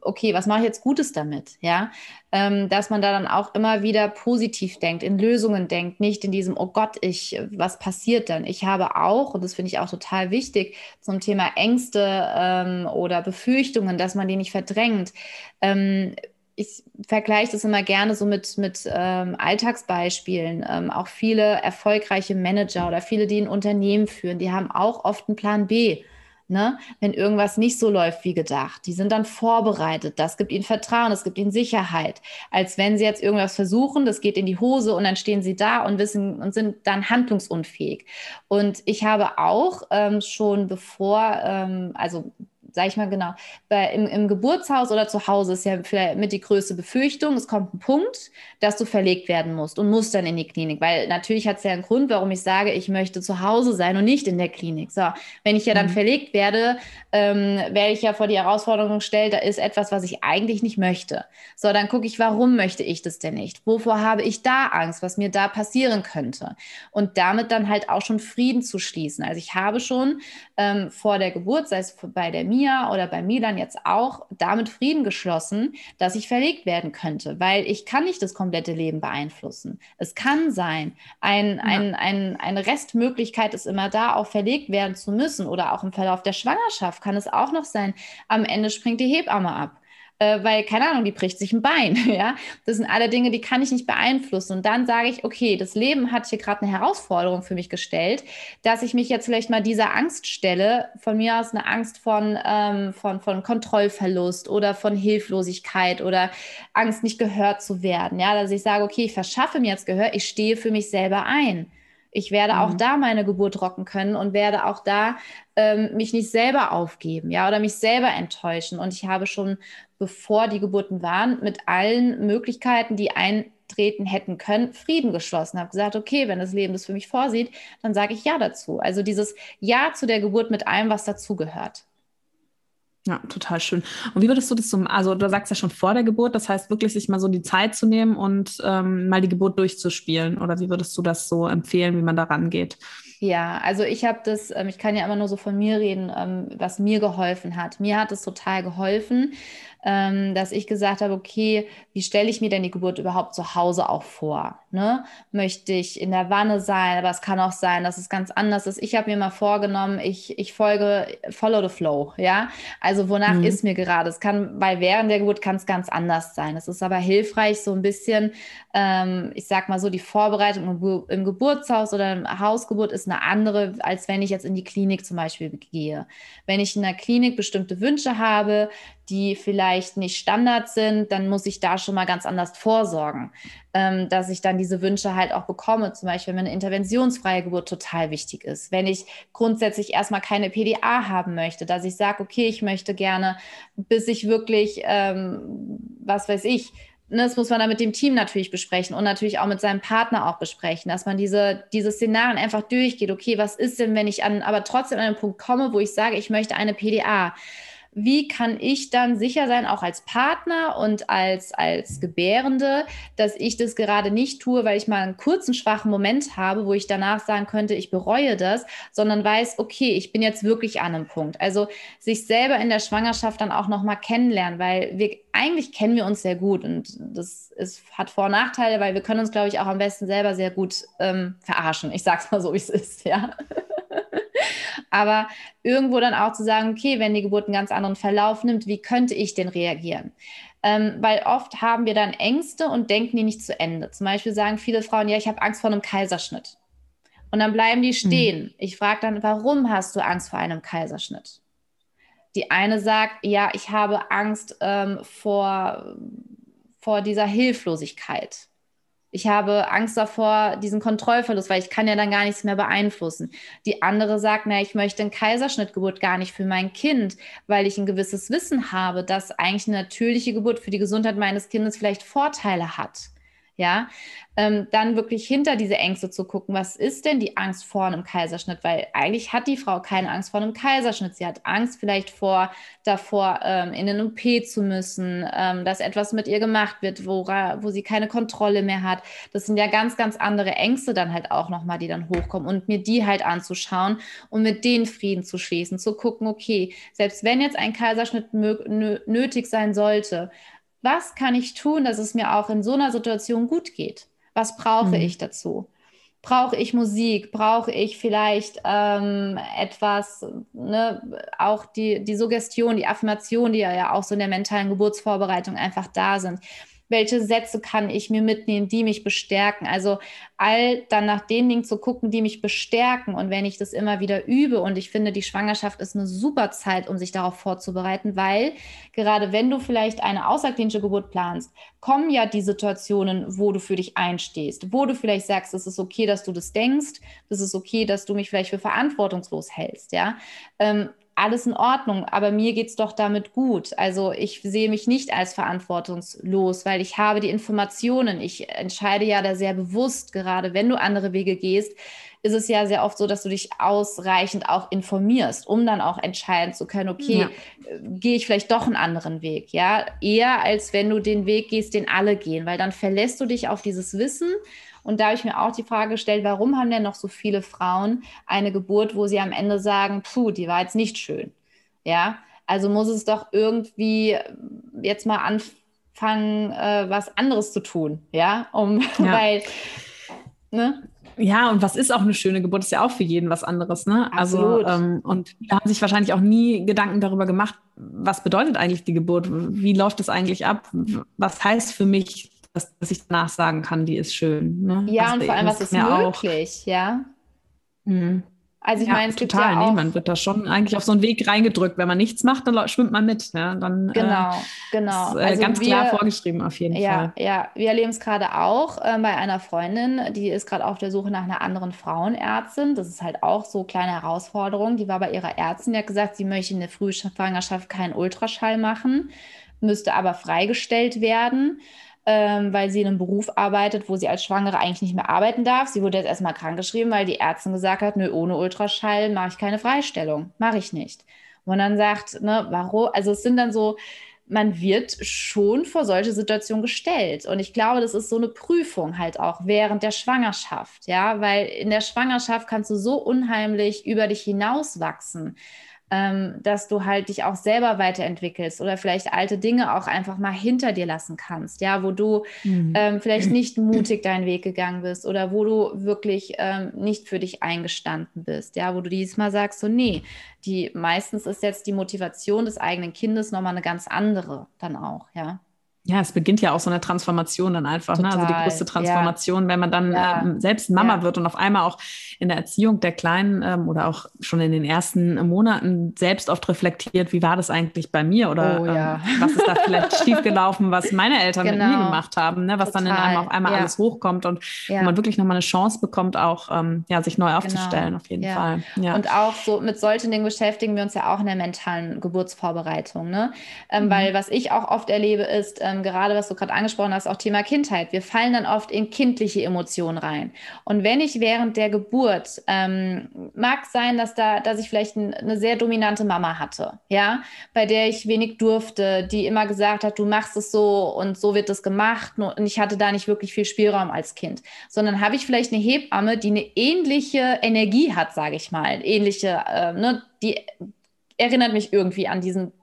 okay, was mache ich jetzt Gutes damit? Ja, ähm, dass man da dann auch immer wieder positiv denkt, in Lösungen denkt, nicht in diesem, oh Gott, ich, was passiert dann? Ich habe auch, und das finde ich auch total wichtig, zum Thema Ängste ähm, oder Befürchtungen, dass man die nicht verdrängt. Ähm, ich vergleiche das immer gerne so mit, mit ähm, Alltagsbeispielen. Ähm, auch viele erfolgreiche Manager oder viele, die ein Unternehmen führen, die haben auch oft einen Plan B ne? wenn irgendwas nicht so läuft wie gedacht. Die sind dann vorbereitet. Das gibt ihnen Vertrauen, das gibt ihnen Sicherheit. Als wenn sie jetzt irgendwas versuchen, das geht in die Hose und dann stehen sie da und wissen und sind dann handlungsunfähig. Und ich habe auch ähm, schon bevor, ähm, also sag ich mal genau, bei, im, im, Geburtshaus oder zu Hause ist ja vielleicht mit die größte Befürchtung, es kommt ein Punkt, dass du verlegt werden musst und musst dann in die Klinik, weil natürlich hat es ja einen Grund, warum ich sage, ich möchte zu Hause sein und nicht in der Klinik. So, wenn ich ja dann mhm. verlegt werde, ähm, werde ich ja vor die Herausforderung gestellt, da ist etwas, was ich eigentlich nicht möchte. So, dann gucke ich, warum möchte ich das denn nicht? Wovor habe ich da Angst, was mir da passieren könnte? Und damit dann halt auch schon Frieden zu schließen. Also ich habe schon ähm, vor der Geburt, sei es bei der Mia, Mia oder bei Milan jetzt auch damit Frieden geschlossen, dass ich verlegt werden könnte, weil ich kann nicht das komplette Leben beeinflussen. Es kann sein, ein, ja. ein, ein, eine Restmöglichkeit ist immer da, auch verlegt werden zu müssen oder auch im Verlauf der Schwangerschaft kann es auch noch sein, am Ende springt die Hebamme ab äh, weil, keine Ahnung, die bricht sich ein Bein. Ja? Das sind alle Dinge, die kann ich nicht beeinflussen. Und dann sage ich, okay, das Leben hat hier gerade eine Herausforderung für mich gestellt, dass ich mich jetzt vielleicht mal dieser Angst stelle, von mir aus eine Angst von, ähm, von, von Kontrollverlust oder von Hilflosigkeit oder Angst, nicht gehört zu werden. Ja, dass ich sage, okay, ich verschaffe mir jetzt Gehör, ich stehe für mich selber ein. Ich werde mhm. auch da meine Geburt rocken können und werde auch da ähm, mich nicht selber aufgeben, ja, oder mich selber enttäuschen. Und ich habe schon, bevor die Geburten waren, mit allen Möglichkeiten, die eintreten hätten können, Frieden geschlossen. Habe gesagt, okay, wenn das Leben das für mich vorsieht, dann sage ich ja dazu. Also dieses Ja zu der Geburt mit allem, was dazugehört. Ja, total schön. Und wie würdest du das so, also du sagst ja schon vor der Geburt, das heißt wirklich sich mal so die Zeit zu nehmen und ähm, mal die Geburt durchzuspielen? Oder wie würdest du das so empfehlen, wie man da rangeht? Ja, also ich habe das, ähm, ich kann ja immer nur so von mir reden, ähm, was mir geholfen hat. Mir hat es total geholfen, ähm, dass ich gesagt habe, okay, wie stelle ich mir denn die Geburt überhaupt zu Hause auch vor? Ne? Möchte ich in der Wanne sein, aber es kann auch sein, dass es ganz anders ist. Ich habe mir mal vorgenommen, ich, ich folge follow the flow, ja. Also wonach mhm. ist mir gerade? Es kann, weil während der Geburt kann es ganz anders sein. Es ist aber hilfreich, so ein bisschen, ähm, ich sag mal so, die Vorbereitung im, im Geburtshaus oder im Hausgeburt ist eine andere, als wenn ich jetzt in die Klinik zum Beispiel gehe. Wenn ich in der Klinik bestimmte Wünsche habe, die vielleicht nicht Standard sind, dann muss ich da schon mal ganz anders vorsorgen, ähm, dass ich dann diese Wünsche halt auch bekomme. Zum Beispiel, wenn eine interventionsfreie Geburt total wichtig ist. Wenn ich grundsätzlich erstmal keine PDA haben möchte, dass ich sage, okay, ich möchte gerne, bis ich wirklich, ähm, was weiß ich, ne, das muss man dann mit dem Team natürlich besprechen und natürlich auch mit seinem Partner auch besprechen, dass man diese, diese Szenarien einfach durchgeht. Okay, was ist denn, wenn ich an, aber trotzdem an einen Punkt komme, wo ich sage, ich möchte eine PDA? Wie kann ich dann sicher sein, auch als Partner und als, als Gebärende, dass ich das gerade nicht tue, weil ich mal einen kurzen, schwachen Moment habe, wo ich danach sagen könnte, ich bereue das, sondern weiß, okay, ich bin jetzt wirklich an einem Punkt. Also sich selber in der Schwangerschaft dann auch nochmal kennenlernen, weil wir eigentlich kennen wir uns sehr gut und das ist, hat Vor- und Nachteile, weil wir können uns, glaube ich, auch am besten selber sehr gut ähm, verarschen. Ich sage es mal so, wie es ist, ja. Aber irgendwo dann auch zu sagen, okay, wenn die Geburt einen ganz anderen Verlauf nimmt, wie könnte ich denn reagieren? Ähm, weil oft haben wir dann Ängste und denken die nicht zu Ende. Zum Beispiel sagen viele Frauen, ja, ich habe Angst vor einem Kaiserschnitt. Und dann bleiben die hm. stehen. Mhm. Ich frage dann, warum hast du Angst vor einem Kaiserschnitt? Die eine sagt, ja, ich habe Angst ähm, vor, vor dieser Hilflosigkeit. Ich habe Angst davor, diesen Kontrollverlust, weil ich kann ja dann gar nichts mehr beeinflussen. Die andere sagt, na, ich möchte eine Kaiserschnittgeburt gar nicht für mein Kind, weil ich ein gewisses Wissen habe, dass eigentlich eine natürliche Geburt für die Gesundheit meines Kindes vielleicht Vorteile hat ja, ähm, dann wirklich hinter diese Ängste zu gucken, was ist denn die Angst vor einem Kaiserschnitt? Weil eigentlich hat die Frau keine Angst vor einem Kaiserschnitt. Sie hat Angst vielleicht vor davor, ähm, in den OP zu müssen, ähm, dass etwas mit ihr gemacht wird, wo, wo sie keine Kontrolle mehr hat. Das sind ja ganz, ganz andere Ängste dann halt auch nochmal, die dann hochkommen und mir die halt anzuschauen und mit denen Frieden zu schließen, zu gucken, okay, selbst wenn jetzt ein Kaiserschnitt nötig sein sollte, was kann ich tun, dass es mir auch in so einer Situation gut geht? Was brauche mhm. ich dazu? Brauche ich Musik? Brauche ich vielleicht ähm, etwas, ne, auch die, die Suggestion, die Affirmation, die ja auch so in der mentalen Geburtsvorbereitung einfach da sind welche Sätze kann ich mir mitnehmen, die mich bestärken. Also all dann nach den Dingen zu gucken, die mich bestärken. Und wenn ich das immer wieder übe, und ich finde, die Schwangerschaft ist eine super Zeit, um sich darauf vorzubereiten, weil gerade wenn du vielleicht eine außerklinische Geburt planst, kommen ja die Situationen, wo du für dich einstehst, wo du vielleicht sagst, es ist okay, dass du das denkst, es ist okay, dass du mich vielleicht für verantwortungslos hältst, ja. Ähm, alles in Ordnung, aber mir geht es doch damit gut. Also ich sehe mich nicht als verantwortungslos, weil ich habe die Informationen. Ich entscheide ja da sehr bewusst, gerade wenn du andere Wege gehst, ist es ja sehr oft so, dass du dich ausreichend auch informierst, um dann auch entscheiden zu können, okay, ja. gehe ich vielleicht doch einen anderen Weg, ja, eher als wenn du den Weg gehst, den alle gehen, weil dann verlässt du dich auf dieses Wissen und da habe ich mir auch die Frage gestellt, warum haben denn noch so viele Frauen eine Geburt, wo sie am Ende sagen, puh, die war jetzt nicht schön. Ja, also muss es doch irgendwie jetzt mal anfangen, äh, was anderes zu tun. Ja, um, ja. weil, ne? Ja, und was ist auch eine schöne Geburt? Ist ja auch für jeden was anderes, ne? Also, Absolut. Also, ähm, und da haben sich wahrscheinlich auch nie Gedanken darüber gemacht, was bedeutet eigentlich die Geburt? Wie läuft es eigentlich ab? Was heißt für mich dass, dass ich danach sagen kann, die ist schön. Ne? Ja, also und vor allem, was ist möglich, auch. ja. Mhm. Also ich ja, meine, es total, gibt ja auch, nee, man wird da schon eigentlich auf so einen Weg reingedrückt. Wenn man nichts macht, dann schwimmt man mit. Ja? Dann, äh, genau, äh, genau. Ist, äh, also ganz wir, klar vorgeschrieben auf jeden ja, Fall. Ja, wir erleben es gerade auch äh, bei einer Freundin, die ist gerade auf der Suche nach einer anderen Frauenärztin. Das ist halt auch so eine kleine Herausforderung. Die war bei ihrer Ärztin, die hat gesagt, sie möchte in der Frühschwangerschaft keinen Ultraschall machen, müsste aber freigestellt werden ähm, weil sie in einem Beruf arbeitet, wo sie als Schwangere eigentlich nicht mehr arbeiten darf. Sie wurde jetzt erstmal krankgeschrieben, weil die Ärztin gesagt hat, nö, ohne Ultraschall mache ich keine Freistellung, mache ich nicht. Und dann sagt, ne, warum? Also es sind dann so, man wird schon vor solche Situationen gestellt. Und ich glaube, das ist so eine Prüfung halt auch während der Schwangerschaft, ja, weil in der Schwangerschaft kannst du so unheimlich über dich hinauswachsen ähm, dass du halt dich auch selber weiterentwickelst oder vielleicht alte Dinge auch einfach mal hinter dir lassen kannst, ja, wo du mhm. ähm, vielleicht nicht mutig deinen Weg gegangen bist oder wo du wirklich ähm, nicht für dich eingestanden bist, ja, wo du diesmal sagst, so, nee, die meistens ist jetzt die Motivation des eigenen Kindes nochmal eine ganz andere dann auch, ja. Ja, es beginnt ja auch so eine Transformation dann einfach, ne? also die größte Transformation, ja. wenn man dann ja. ähm, selbst Mama ja. wird und auf einmal auch in der Erziehung der Kleinen ähm, oder auch schon in den ersten Monaten selbst oft reflektiert, wie war das eigentlich bei mir oder oh, ähm, was ist da vielleicht schiefgelaufen, was meine Eltern genau. mit mir genau. gemacht haben, ne? was Total. dann in einem auf einmal alles hochkommt und man wirklich nochmal eine Chance bekommt, auch ähm, ja, sich neu aufzustellen, genau. auf jeden Fall. Und auch so mit solchen Dingen beschäftigen wir uns ja auch in der mentalen Geburtsvorbereitung, ne? Ähm, mhm. weil was ich auch oft erlebe ist, ähm, gerade was du gerade angesprochen hast, auch Thema Kindheit. Wir fallen dann oft in kindliche Emotionen rein. Und wenn ich während der Geburt, ähm, mag sein, dass da, dass ich vielleicht ein, eine sehr dominante Mama hatte, ja, bei der ich wenig durfte, die immer gesagt hat, du machst es so und so wird es gemacht. Und ich hatte da nicht wirklich viel Spielraum als Kind. Sondern habe ich vielleicht eine Hebamme, die eine ähnliche Energie hat, sage ich mal, ähnliche, äh, ne, die erinnert mich irgendwie an diesen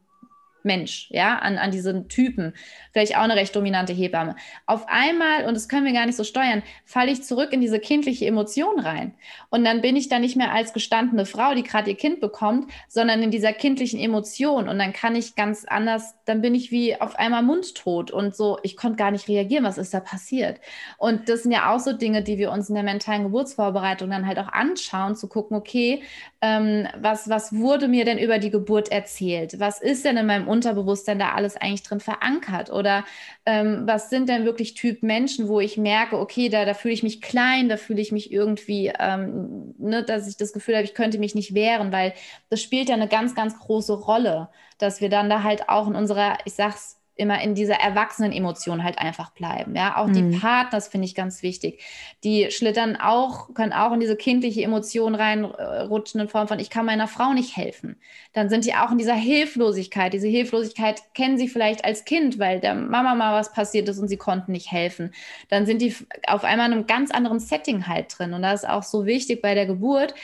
Mensch, ja, an, an diesen Typen, vielleicht auch eine recht dominante Hebamme. Auf einmal, und das können wir gar nicht so steuern, falle ich zurück in diese kindliche Emotion rein. Und dann bin ich da nicht mehr als gestandene Frau, die gerade ihr Kind bekommt, sondern in dieser kindlichen Emotion. Und dann kann ich ganz anders, dann bin ich wie auf einmal mundtot und so, ich konnte gar nicht reagieren, was ist da passiert. Und das sind ja auch so Dinge, die wir uns in der mentalen Geburtsvorbereitung dann halt auch anschauen, zu gucken, okay, ähm, was, was wurde mir denn über die Geburt erzählt? Was ist denn in meinem Unterbewusstsein da alles eigentlich drin verankert? Oder ähm, was sind denn wirklich Typ Menschen, wo ich merke, okay, da, da fühle ich mich klein, da fühle ich mich irgendwie, ähm, ne, dass ich das Gefühl habe, ich könnte mich nicht wehren, weil das spielt ja eine ganz, ganz große Rolle, dass wir dann da halt auch in unserer, ich sag's immer in dieser Erwachsenen-Emotion halt einfach bleiben. Ja, auch mhm. die Partner, das finde ich ganz wichtig. Die schlittern auch, können auch in diese kindliche Emotion reinrutschen in Form von, ich kann meiner Frau nicht helfen. Dann sind die auch in dieser Hilflosigkeit. Diese Hilflosigkeit kennen sie vielleicht als Kind, weil der Mama mal was passiert ist und sie konnten nicht helfen. Dann sind die auf einmal in einem ganz anderen Setting halt drin. Und das ist auch so wichtig bei der Geburt,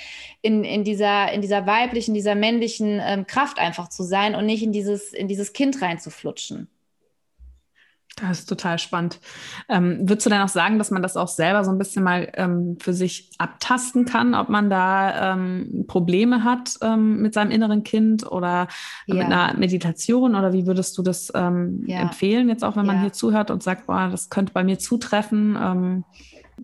in, in, dieser, in dieser weiblichen, dieser männlichen ähm, Kraft einfach zu sein und nicht in dieses, in dieses Kind reinzuflutschen. Das ist total spannend. Ähm, würdest du denn auch sagen, dass man das auch selber so ein bisschen mal ähm, für sich abtasten kann, ob man da ähm, Probleme hat ähm, mit seinem inneren Kind oder ja. mit einer Meditation oder wie würdest du das ähm, ja. empfehlen, jetzt auch wenn man ja. hier zuhört und sagt, boah, das könnte bei mir zutreffen?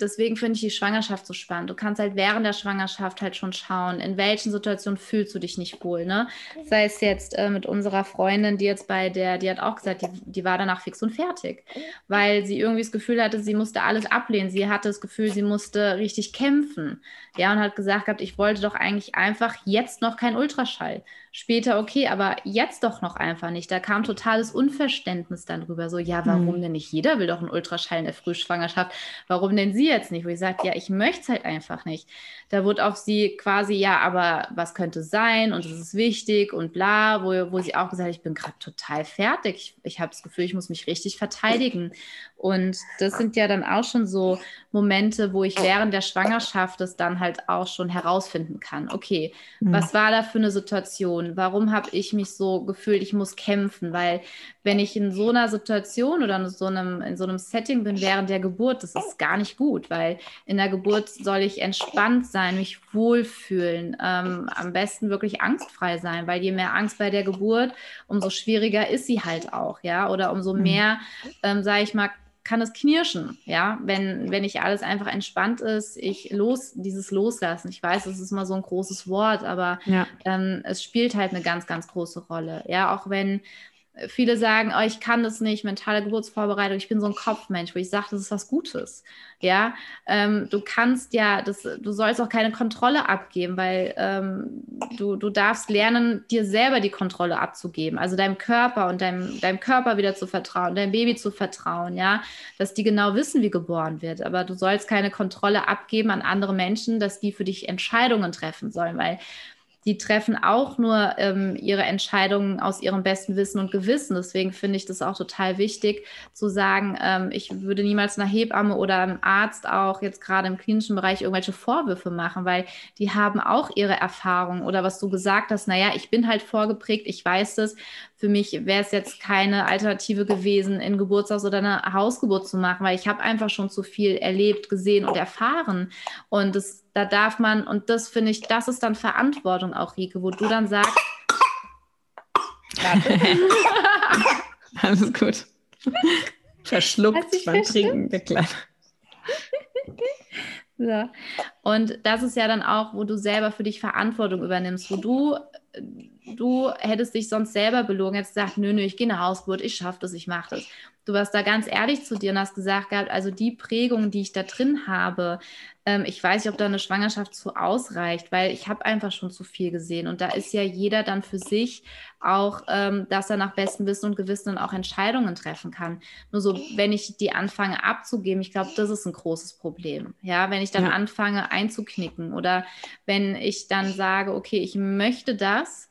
Deswegen finde ich die Schwangerschaft so spannend. Du kannst halt während der Schwangerschaft halt schon schauen, in welchen Situationen fühlst du dich nicht wohl. Ne? Sei es jetzt äh, mit unserer Freundin, die jetzt bei der, die hat auch gesagt, die, die war danach fix und fertig, weil sie irgendwie das Gefühl hatte, sie musste alles ablehnen. Sie hatte das Gefühl, sie musste richtig kämpfen. Ja, und hat gesagt gehabt, ich wollte doch eigentlich einfach jetzt noch kein Ultraschall später okay, aber jetzt doch noch einfach nicht. Da kam totales Unverständnis dann rüber. So, ja, warum hm. denn nicht? Jeder will doch einen Ultraschall in der Frühschwangerschaft. Warum denn sie jetzt nicht? Wo ich sage, ja, ich möchte es halt einfach nicht. Da wurde auf sie quasi, ja, aber was könnte sein und es ist wichtig und bla, wo, wo sie auch gesagt hat, ich bin gerade total fertig. Ich, ich habe das Gefühl, ich muss mich richtig verteidigen. Und das sind ja dann auch schon so Momente, wo ich während der Schwangerschaft es dann halt auch schon herausfinden kann. Okay, mhm. was war da für eine Situation? Warum habe ich mich so gefühlt, ich muss kämpfen? Weil wenn ich in so einer Situation oder in so einem, in so einem Setting bin während der Geburt, das ist gar nicht gut, weil in der Geburt soll ich entspannt sein, mich wohlfühlen, ähm, am besten wirklich angstfrei sein, weil je mehr Angst bei der Geburt, umso schwieriger ist sie halt auch, ja, oder umso mhm. mehr, ähm, sage ich mal, kann es knirschen, ja, wenn, wenn nicht alles einfach entspannt ist, ich los, dieses Loslassen. Ich weiß, es ist mal so ein großes Wort, aber ja. ähm, es spielt halt eine ganz, ganz große Rolle. Ja, auch wenn viele sagen, oh, ich kann das nicht, mentale Geburtsvorbereitung, ich bin so ein Kopfmensch, wo ich sage, das ist was Gutes. Ja, ähm, du kannst ja, das, du sollst auch keine Kontrolle abgeben, weil ähm, du, du darfst lernen, dir selber die Kontrolle abzugeben, also deinem Körper und deinem, deinem Körper wieder zu vertrauen, deinem Baby zu vertrauen, ja, dass die genau wissen, wie geboren wird, aber du sollst keine Kontrolle abgeben an andere Menschen, dass die für dich Entscheidungen treffen sollen, weil die treffen auch nur ähm, ihre Entscheidungen aus ihrem besten Wissen und Gewissen. Deswegen finde ich das auch total wichtig zu sagen, ähm, ich würde niemals einer Hebamme oder einem Arzt auch jetzt gerade im klinischen Bereich irgendwelche Vorwürfe machen, weil die haben auch ihre Erfahrungen oder was du gesagt hast, naja, ich bin halt vorgeprägt, ich weiß es. Für mich wäre es jetzt keine Alternative gewesen, in Geburtshaus oder eine Hausgeburt zu machen, weil ich habe einfach schon zu viel erlebt, gesehen und erfahren. Und das da darf man, und das finde ich, das ist dann Verantwortung auch, Rike, wo du dann sagst, Alles gut. Verschluckt beim Trinken, der Kleine. So. Und das ist ja dann auch, wo du selber für dich Verantwortung übernimmst, wo du, du hättest dich sonst selber belogen, hättest gesagt, nö, nö, ich gehe nach Hausgeburt, ich schaffe das, ich mache das. Du warst da ganz ehrlich zu dir und hast gesagt gehabt, also die Prägung, die ich da drin habe, ähm, ich weiß nicht, ob da eine Schwangerschaft zu ausreicht, weil ich habe einfach schon zu viel gesehen. Und da ist ja jeder dann für sich auch, ähm, dass er nach bestem Wissen und Gewissen dann auch Entscheidungen treffen kann. Nur so, wenn ich die anfange abzugeben, ich glaube, das ist ein großes Problem. Ja, wenn ich dann ja. anfange einzuknicken oder wenn ich dann sage, okay, ich möchte das,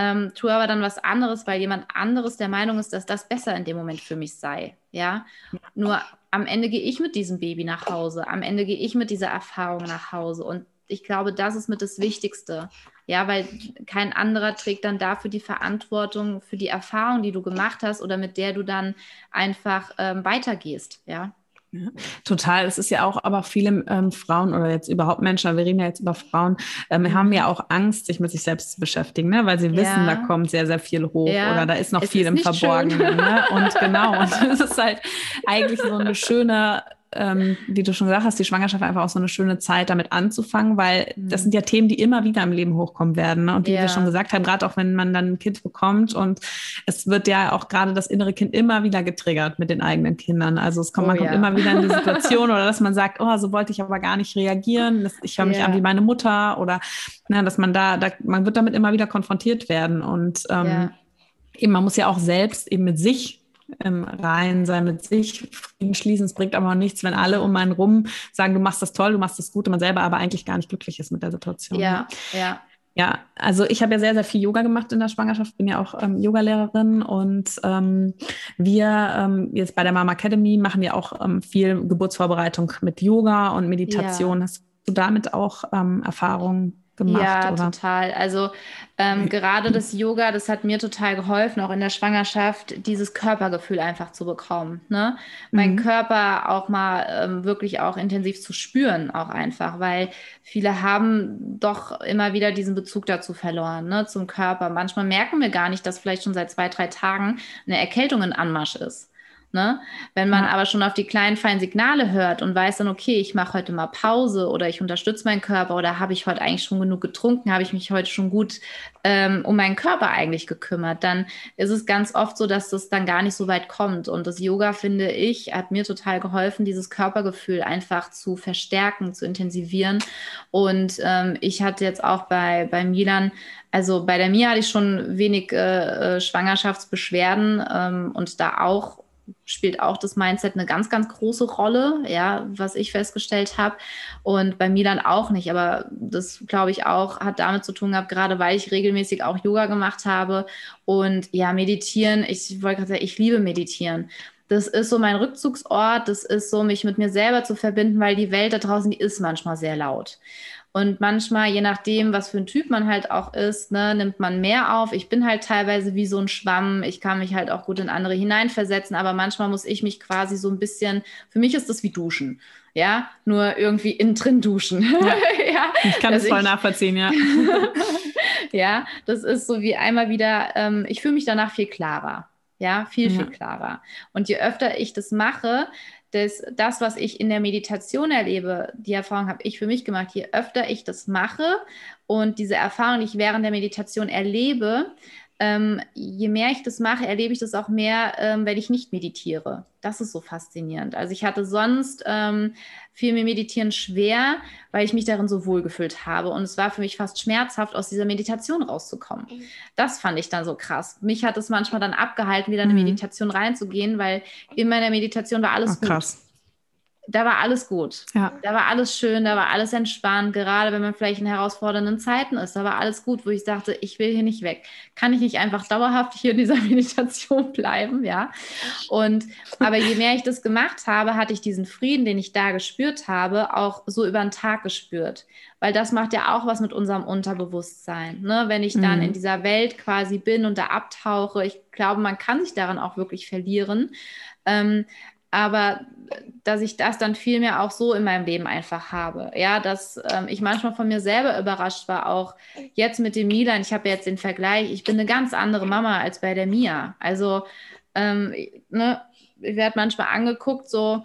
ähm, tue aber dann was anderes, weil jemand anderes der Meinung ist, dass das besser in dem Moment für mich sei. Ja, nur am Ende gehe ich mit diesem Baby nach Hause. Am Ende gehe ich mit dieser Erfahrung nach Hause. Und ich glaube, das ist mit das Wichtigste. Ja, weil kein anderer trägt dann dafür die Verantwortung für die Erfahrung, die du gemacht hast oder mit der du dann einfach ähm, weitergehst. Ja. Ja, total. Es ist ja auch, aber viele ähm, Frauen oder jetzt überhaupt Menschen, wir reden ja jetzt über Frauen, ähm, mhm. haben ja auch Angst, sich mit sich selbst zu beschäftigen, ne? weil sie ja. wissen, da kommt sehr, sehr viel hoch ja. oder da ist noch es viel ist im Verborgenen. Ne? Und genau, und es ist halt eigentlich so eine schöne ähm, wie du schon gesagt hast, die Schwangerschaft einfach auch so eine schöne Zeit, damit anzufangen, weil mhm. das sind ja Themen, die immer wieder im Leben hochkommen werden. Ne? Und wie ja. wir schon gesagt haben, gerade auch wenn man dann ein Kind bekommt und es wird ja auch gerade das innere Kind immer wieder getriggert mit den eigenen Kindern. Also es kommt, oh, man kommt immer wieder in die Situation oder dass man sagt, oh, so wollte ich aber gar nicht reagieren. Das, ich höre mich ja. an wie meine Mutter oder ne, dass man da, da, man wird damit immer wieder konfrontiert werden. Und ähm, eben, man muss ja auch selbst eben mit sich im Reinen sein mit sich, Frieden schließen. Es bringt aber auch nichts, wenn alle um einen rum sagen, du machst das toll, du machst das gut und man selber aber eigentlich gar nicht glücklich ist mit der Situation. Ja, ja. Ja, also ich habe ja sehr, sehr viel Yoga gemacht in der Schwangerschaft, bin ja auch ähm, Yogalehrerin und ähm, wir ähm, jetzt bei der Mama Academy machen ja auch ähm, viel Geburtsvorbereitung mit Yoga und Meditation. Ja. Hast du damit auch ähm, Erfahrungen? Gemacht? Ja, oder? total. Also ähm, gerade das Yoga, das hat mir total geholfen, auch in der Schwangerschaft, dieses Körpergefühl einfach zu bekommen. Ne? Mhm. Meinen Körper auch mal ähm, wirklich auch intensiv zu spüren, auch einfach, weil viele haben doch immer wieder diesen Bezug dazu verloren, ne? zum Körper. Manchmal merken wir gar nicht, dass vielleicht schon seit zwei, drei Tagen eine Erkältung in Anmarsch ist. Ne? Wenn man ja. aber schon auf die kleinen, feinen Signale hört und weiß dann, okay, ich mache heute mal Pause oder ich unterstütze meinen Körper oder habe ich heute eigentlich schon genug getrunken, habe ich mich heute schon gut ähm, um meinen Körper eigentlich gekümmert, dann ist es ganz oft so, dass das dann gar nicht so weit kommt. Und das Yoga, finde ich, hat mir total geholfen, dieses Körpergefühl einfach zu verstärken, zu intensivieren. Und ähm, ich hatte jetzt auch bei, bei Milan also bei der Mia hatte ich schon wenig äh, äh Schwangerschaftsbeschwerden ähm, und da auch spielt auch das Mindset eine ganz, ganz große Rolle, ja, was ich festgestellt habe. Und bei Milan auch nicht. Aber das, glaube ich, auch hat damit zu tun gehabt, gerade weil ich regelmäßig auch Yoga gemacht habe. Und ja, meditieren, ich wollte gerade sagen, ich liebe meditieren. Das ist so mein Rückzugsort, das ist so, mich mit mir selber zu verbinden, weil die Welt da draußen, die ist manchmal sehr laut. Und manchmal, je nachdem, was für ein Typ man halt auch ist, ne, nimmt man mehr auf. Ich bin halt teilweise wie so ein Schwamm. Ich kann mich halt auch gut in andere hineinversetzen, aber manchmal muss ich mich quasi so ein bisschen, für mich ist das wie Duschen. Ja, nur irgendwie innen drin duschen. Ja. ja. Ich kann das voll ich, nachvollziehen, ja. ja, das ist so wie einmal wieder, ähm, ich fühle mich danach viel klarer. Ja, viel, ja. viel klarer. Und je öfter ich das mache, das, das, was ich in der Meditation erlebe, die Erfahrung habe ich für mich gemacht, je öfter ich das mache und diese Erfahrung, die ich während der Meditation erlebe, ähm, je mehr ich das mache, erlebe ich das auch mehr, ähm, wenn ich nicht meditiere. Das ist so faszinierend. Also ich hatte sonst ähm, viel mehr Meditieren schwer, weil ich mich darin so wohlgefühlt habe. Und es war für mich fast schmerzhaft, aus dieser Meditation rauszukommen. Mhm. Das fand ich dann so krass. Mich hat es manchmal dann abgehalten, wieder in eine mhm. Meditation reinzugehen, weil in meiner Meditation war alles Ach, krass. Da war alles gut. Ja. Da war alles schön, da war alles entspannt, gerade wenn man vielleicht in herausfordernden Zeiten ist. Da war alles gut, wo ich dachte, ich will hier nicht weg. Kann ich nicht einfach dauerhaft hier in dieser Meditation bleiben, ja? Und aber je mehr ich das gemacht habe, hatte ich diesen Frieden, den ich da gespürt habe, auch so über den Tag gespürt. Weil das macht ja auch was mit unserem Unterbewusstsein. Ne? Wenn ich dann mhm. in dieser Welt quasi bin und da abtauche, ich glaube, man kann sich darin auch wirklich verlieren. Ähm, aber dass ich das dann viel mehr auch so in meinem Leben einfach habe. Ja, dass ähm, ich manchmal von mir selber überrascht war, auch jetzt mit dem Milan. Ich habe jetzt den Vergleich, ich bin eine ganz andere Mama als bei der Mia. Also, ähm, ne, ich werde manchmal angeguckt, so,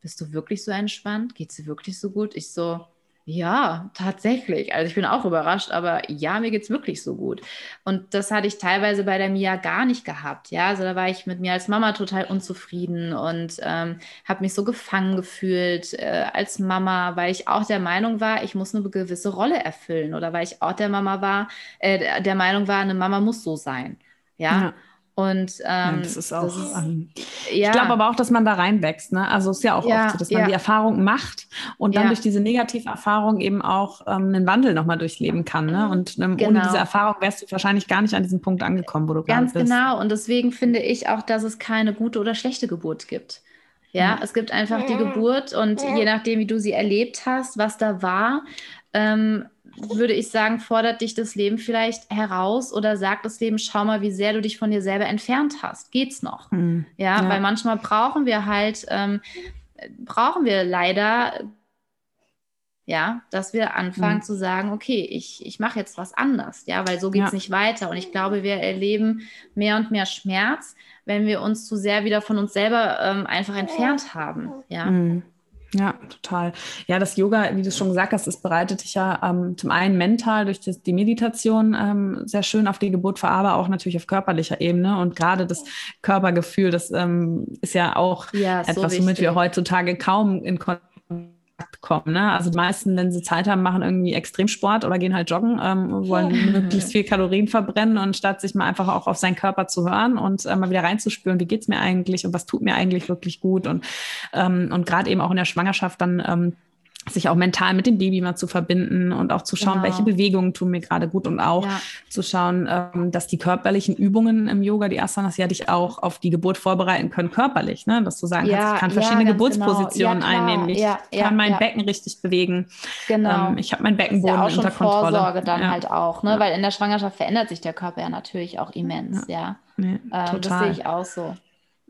bist du wirklich so entspannt? Geht es dir wirklich so gut? Ich so, ja, tatsächlich. Also ich bin auch überrascht, aber ja, mir geht es wirklich so gut. Und das hatte ich teilweise bei der Mia gar nicht gehabt. Ja, also da war ich mit mir als Mama total unzufrieden und ähm, habe mich so gefangen gefühlt äh, als Mama, weil ich auch der Meinung war, ich muss eine gewisse Rolle erfüllen oder weil ich auch der Mama war, äh, der Meinung war, eine Mama muss so sein. ja. ja. Und ähm, ja, das ist auch. Das ist, ähm, ja. Ich glaube aber auch, dass man da reinwächst. Ne? Also es ist ja auch ja, oft so, dass man die Erfahrung macht und dann durch diese negative Erfahrung eben auch ähm, einen Wandel nochmal durchleben kann. Ne? Und ähm, genau. ohne diese Erfahrung wärst du wahrscheinlich gar nicht an diesem Punkt angekommen, wo du Ganz bist. genau. Und deswegen finde ich auch, dass es keine gute oder schlechte Geburt gibt. Ja, es gibt einfach die Geburt und je nachdem, wie du sie erlebt hast, was da war, ähm, würde ich sagen, fordert dich das Leben vielleicht heraus oder sagt das Leben, schau mal, wie sehr du dich von dir selber entfernt hast. Geht's noch? Mhm. Ja, ja, weil manchmal brauchen wir halt, ähm, brauchen wir leider, ja, dass wir anfangen mhm. zu sagen, okay, ich, ich mache jetzt was anders, ja, weil so geht's ja. nicht weiter. Und ich glaube, wir erleben mehr und mehr Schmerz, wenn wir uns zu sehr wieder von uns selber ähm, einfach entfernt haben, ja. Mhm. Ja, total. Ja, das Yoga, wie du schon gesagt hast, das bereitet dich ja ähm, zum einen mental durch das, die Meditation ähm, sehr schön auf die Geburt vor, aber auch natürlich auf körperlicher Ebene. Und gerade das Körpergefühl, das ähm, ist ja auch ja, etwas, so womit wir heutzutage kaum in Kontakt kommen. Ne? Also die meisten, wenn sie Zeit haben, machen irgendwie Extremsport oder gehen halt joggen, ähm, wollen möglichst viel Kalorien verbrennen und statt sich mal einfach auch auf seinen Körper zu hören und äh, mal wieder reinzuspüren, wie geht's mir eigentlich und was tut mir eigentlich wirklich gut und ähm, und gerade eben auch in der Schwangerschaft dann ähm, sich auch mental mit dem Baby mal zu verbinden und auch zu schauen, genau. welche Bewegungen tun mir gerade gut und auch ja. zu schauen, ähm, dass die körperlichen Übungen im Yoga, die Asanas, ja dich auch auf die Geburt vorbereiten können, körperlich, ne? dass du sagen ja, kannst, ich kann verschiedene ja, Geburtspositionen genau. einnehmen, ich kann mein Becken richtig bewegen, genau. Ähm, ich habe mein Beckenboden ja unter Kontrolle. Vorsorge dann halt auch, ne? weil in der Schwangerschaft verändert sich der Körper ja natürlich auch immens, ja. Nee, ähm, das sehe ich auch so.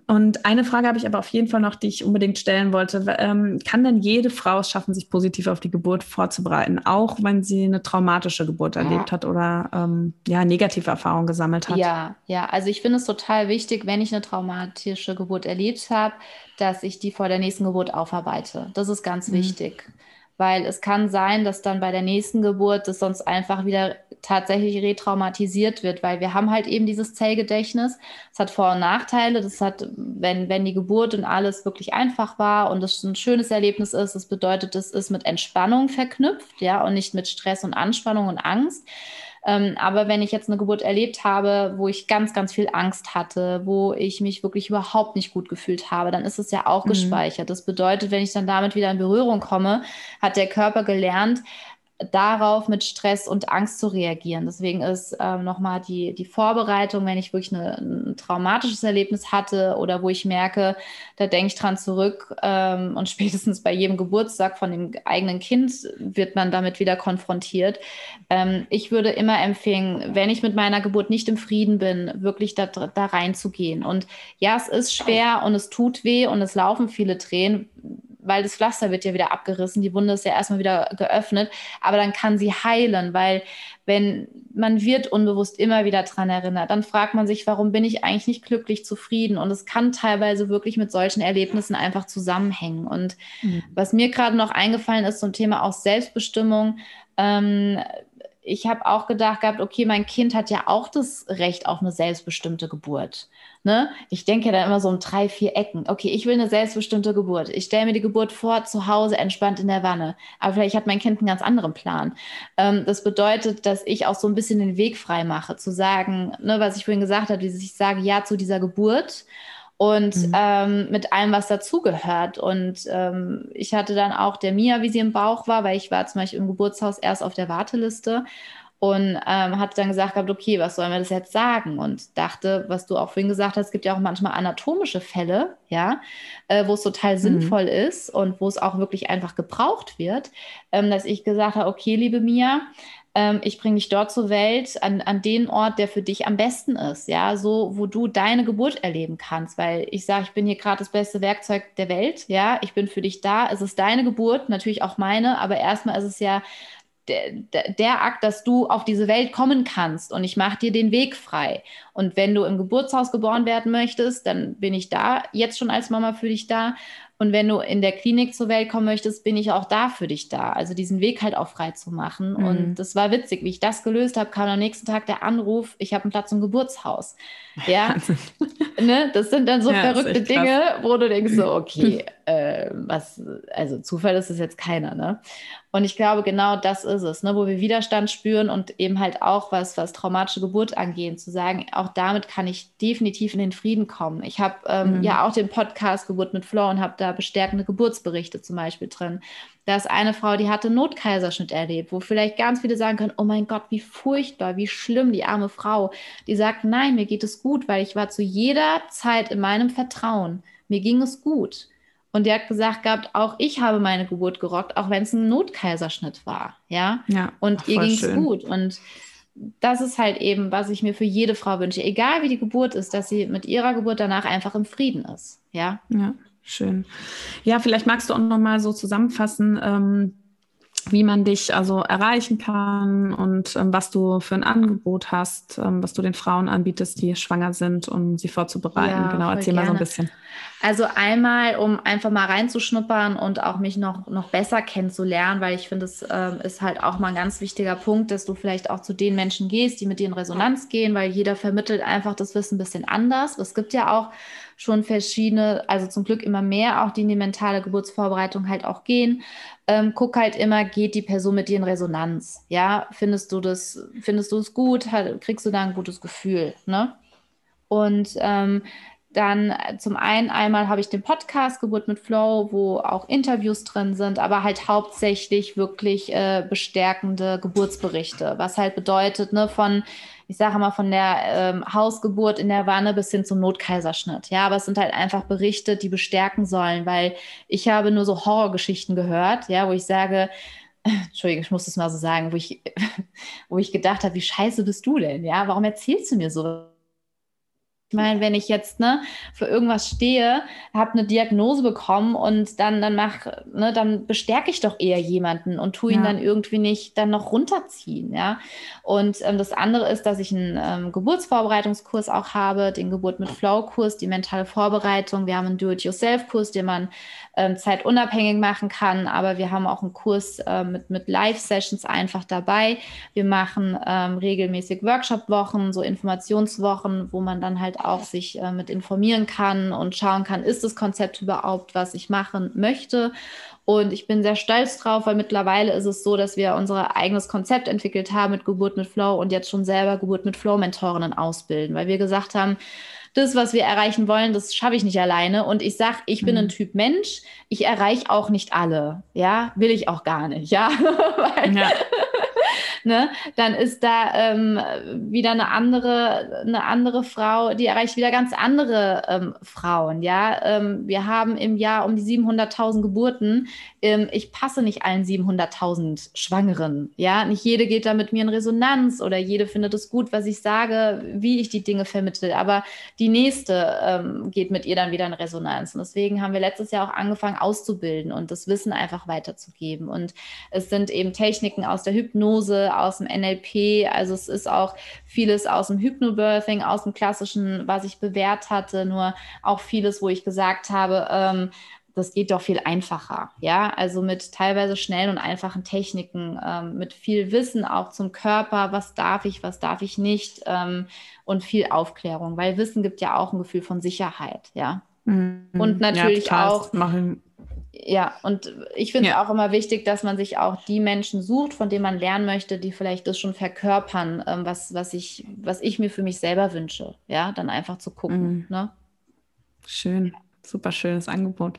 Und eine Frage habe ich aber auf jeden Fall noch, die ich unbedingt stellen wollte. Ähm, kann denn jede Frau es schaffen, sich positiv auf die Geburt vorzubereiten, auch wenn sie eine traumatische Geburt erlebt hat oder ähm, ja, negative Erfahrungen gesammelt hat? Ja, ja. Also ich finde es total wichtig, wenn ich eine traumatische Geburt erlebt habe, dass ich die vor der nächsten Geburt aufarbeite. Das ist ganz mhm. wichtig weil es kann sein, dass dann bei der nächsten Geburt das sonst einfach wieder tatsächlich retraumatisiert wird, weil wir haben halt eben dieses Zellgedächtnis. Es hat Vor- und Nachteile. Das hat, wenn, wenn die Geburt und alles wirklich einfach war und es ein schönes Erlebnis ist, das bedeutet, es ist mit Entspannung verknüpft, ja, und nicht mit Stress und Anspannung und Angst. Ähm, aber wenn ich jetzt eine Geburt erlebt habe, wo ich ganz, ganz viel Angst hatte, wo ich mich wirklich überhaupt nicht gut gefühlt habe, dann ist es ja auch mhm. gespeichert. Das bedeutet, wenn ich dann damit wieder in Berührung komme, hat der Körper gelernt, darauf mit Stress und Angst zu reagieren. Deswegen ist ähm, nochmal die, die Vorbereitung, wenn ich wirklich eine, ein traumatisches Erlebnis hatte oder wo ich merke, da denke ich dran zurück ähm, und spätestens bei jedem Geburtstag von dem eigenen Kind wird man damit wieder konfrontiert. Ähm, ich würde immer empfehlen, wenn ich mit meiner Geburt nicht im Frieden bin, wirklich da, da reinzugehen. Und ja, es ist schwer und es tut weh und es laufen viele Tränen weil das Pflaster wird ja wieder abgerissen, die Wunde ist ja erstmal wieder geöffnet, aber dann kann sie heilen, weil wenn man wird unbewusst immer wieder dran erinnert, dann fragt man sich, warum bin ich eigentlich nicht glücklich, zufrieden? Und es kann teilweise wirklich mit solchen Erlebnissen einfach zusammenhängen. Und mhm. was mir gerade noch eingefallen ist zum Thema auch Selbstbestimmung, ähm, ich habe auch gedacht gehabt, okay, mein Kind hat ja auch das Recht auf eine selbstbestimmte Geburt. Ne? Ich denke da immer so um drei, vier Ecken. Okay, ich will eine selbstbestimmte Geburt. Ich stelle mir die Geburt vor, zu Hause entspannt in der Wanne. Aber vielleicht hat mein Kind einen ganz anderen Plan. Ähm, das bedeutet, dass ich auch so ein bisschen den Weg frei mache, zu sagen, ne, was ich vorhin gesagt habe, dass ich sage Ja zu dieser Geburt und mhm. ähm, mit allem, was dazugehört. Und ähm, ich hatte dann auch der Mia, wie sie im Bauch war, weil ich war zum Beispiel im Geburtshaus erst auf der Warteliste und ähm, hat dann gesagt gehabt, okay, was sollen wir das jetzt sagen? Und dachte, was du auch vorhin gesagt hast, es gibt ja auch manchmal anatomische Fälle, ja, äh, wo es total mhm. sinnvoll ist und wo es auch wirklich einfach gebraucht wird, ähm, dass ich gesagt habe, okay, liebe Mia, ähm, ich bringe dich dort zur Welt, an, an den Ort, der für dich am besten ist, ja, so, wo du deine Geburt erleben kannst, weil ich sage, ich bin hier gerade das beste Werkzeug der Welt, ja, ich bin für dich da, es ist deine Geburt, natürlich auch meine, aber erstmal ist es ja der, der, Akt, dass du auf diese Welt kommen kannst und ich mache dir den Weg frei. Und wenn du im Geburtshaus geboren werden möchtest, dann bin ich da jetzt schon als Mama für dich da. Und wenn du in der Klinik zur Welt kommen möchtest, bin ich auch da für dich da. Also diesen Weg halt auch frei zu machen. Mhm. Und das war witzig, wie ich das gelöst habe, kam am nächsten Tag der Anruf, ich habe einen Platz im Geburtshaus. Ja, ne? das sind dann so ja, verrückte Dinge, wo du denkst so, okay, äh, was, also Zufall ist es jetzt keiner, ne? Und ich glaube, genau das ist es, ne? wo wir Widerstand spüren und eben halt auch was, was traumatische Geburt angeht, zu sagen, auch damit kann ich definitiv in den Frieden kommen. Ich habe ähm, mhm. ja auch den Podcast Geburt mit Flo und habe da bestärkende Geburtsberichte zum Beispiel drin. Da ist eine Frau, die hatte Notkaiserschnitt erlebt, wo vielleicht ganz viele sagen können, oh mein Gott, wie furchtbar, wie schlimm, die arme Frau. Die sagt, nein, mir geht es gut, weil ich war zu jeder Zeit in meinem Vertrauen. Mir ging es gut. Und die hat gesagt gehabt, auch ich habe meine Geburt gerockt, auch wenn es ein Notkaiserschnitt war. Ja. ja und ach, ihr ging es gut. Und das ist halt eben, was ich mir für jede Frau wünsche, egal wie die Geburt ist, dass sie mit ihrer Geburt danach einfach im Frieden ist. Ja. Ja, schön. Ja, vielleicht magst du auch noch mal so zusammenfassen, ähm, wie man dich also erreichen kann und ähm, was du für ein Angebot hast, ähm, was du den Frauen anbietest, die schwanger sind, um sie vorzubereiten. Ja, genau, erzähl gerne. mal so ein bisschen. Also einmal, um einfach mal reinzuschnuppern und auch mich noch, noch besser kennenzulernen, weil ich finde, es ähm, ist halt auch mal ein ganz wichtiger Punkt, dass du vielleicht auch zu den Menschen gehst, die mit dir in Resonanz gehen, weil jeder vermittelt einfach das Wissen ein bisschen anders. Es gibt ja auch schon verschiedene, also zum Glück immer mehr, auch die in die mentale Geburtsvorbereitung halt auch gehen. Ähm, guck halt immer, geht die Person mit dir in Resonanz? Ja, findest du das, findest du es gut? kriegst du da ein gutes Gefühl? Ne? Und ähm, dann äh, zum einen einmal habe ich den Podcast Geburt mit Flow, wo auch Interviews drin sind, aber halt hauptsächlich wirklich äh, bestärkende Geburtsberichte, was halt bedeutet, ne, von ich sage mal, von der ähm, Hausgeburt in der Wanne bis hin zum Notkaiserschnitt. Ja, aber es sind halt einfach Berichte, die bestärken sollen, weil ich habe nur so Horrorgeschichten gehört, ja, wo ich sage, Entschuldigung, ich muss das mal so sagen, wo ich, wo ich gedacht habe, wie scheiße bist du denn? Ja, warum erzählst du mir so? Ich meine, wenn ich jetzt ne, für irgendwas stehe, habe eine Diagnose bekommen und dann, dann mach, ne, dann bestärke ich doch eher jemanden und tue ihn ja. dann irgendwie nicht dann noch runterziehen. Ja? Und ähm, das andere ist, dass ich einen ähm, Geburtsvorbereitungskurs auch habe, den Geburt mit Flow-Kurs, die mentale Vorbereitung. Wir haben einen Do-it-yourself-Kurs, den man ähm, zeitunabhängig machen kann. Aber wir haben auch einen Kurs äh, mit, mit Live-Sessions einfach dabei. Wir machen ähm, regelmäßig Workshop-Wochen, so Informationswochen, wo man dann halt auch sich äh, mit informieren kann und schauen kann, ist das Konzept überhaupt, was ich machen möchte. Und ich bin sehr stolz drauf, weil mittlerweile ist es so, dass wir unser eigenes Konzept entwickelt haben mit Geburt mit Flow und jetzt schon selber Geburt mit Flow Mentorinnen ausbilden, weil wir gesagt haben, das, was wir erreichen wollen, das schaffe ich nicht alleine. Und ich sage, ich bin mhm. ein Typ Mensch, ich erreiche auch nicht alle. Ja, will ich auch gar nicht. Ja, Weil, ja ne, dann ist da ähm, wieder eine andere, eine andere Frau, die erreicht wieder ganz andere ähm, Frauen. Ja, ähm, wir haben im Jahr um die 700.000 Geburten. Ähm, ich passe nicht allen 700.000 Schwangeren. Ja, nicht jede geht da mit mir in Resonanz oder jede findet es gut, was ich sage, wie ich die Dinge vermittle. Aber die nächste ähm, geht mit ihr dann wieder in Resonanz. Und deswegen haben wir letztes Jahr auch angefangen auszubilden und das Wissen einfach weiterzugeben. Und es sind eben Techniken aus der Hypnose, aus dem NLP. Also es ist auch vieles aus dem Hypnobirthing, aus dem klassischen, was ich bewährt hatte, nur auch vieles, wo ich gesagt habe, ähm, das geht doch viel einfacher. Ja, also mit teilweise schnellen und einfachen Techniken, ähm, mit viel Wissen auch zum Körper, was darf ich, was darf ich nicht ähm, und viel Aufklärung, weil Wissen gibt ja auch ein Gefühl von Sicherheit. Ja. Mhm. Und natürlich ja, auch. Machen, ja, und ich finde es ja. auch immer wichtig, dass man sich auch die Menschen sucht, von denen man lernen möchte, die vielleicht das schon verkörpern, ähm, was, was, ich, was ich mir für mich selber wünsche. Ja, dann einfach zu gucken. Mhm. Ne? schön. Super schönes Angebot.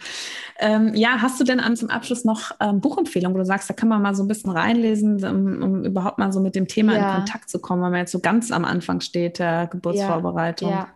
Ähm, ja, hast du denn an zum Abschluss noch ähm, Buchempfehlungen, wo du sagst, da kann man mal so ein bisschen reinlesen, um, um überhaupt mal so mit dem Thema ja. in Kontakt zu kommen, wenn man jetzt so ganz am Anfang steht der Geburtsvorbereitung? Ja, ja.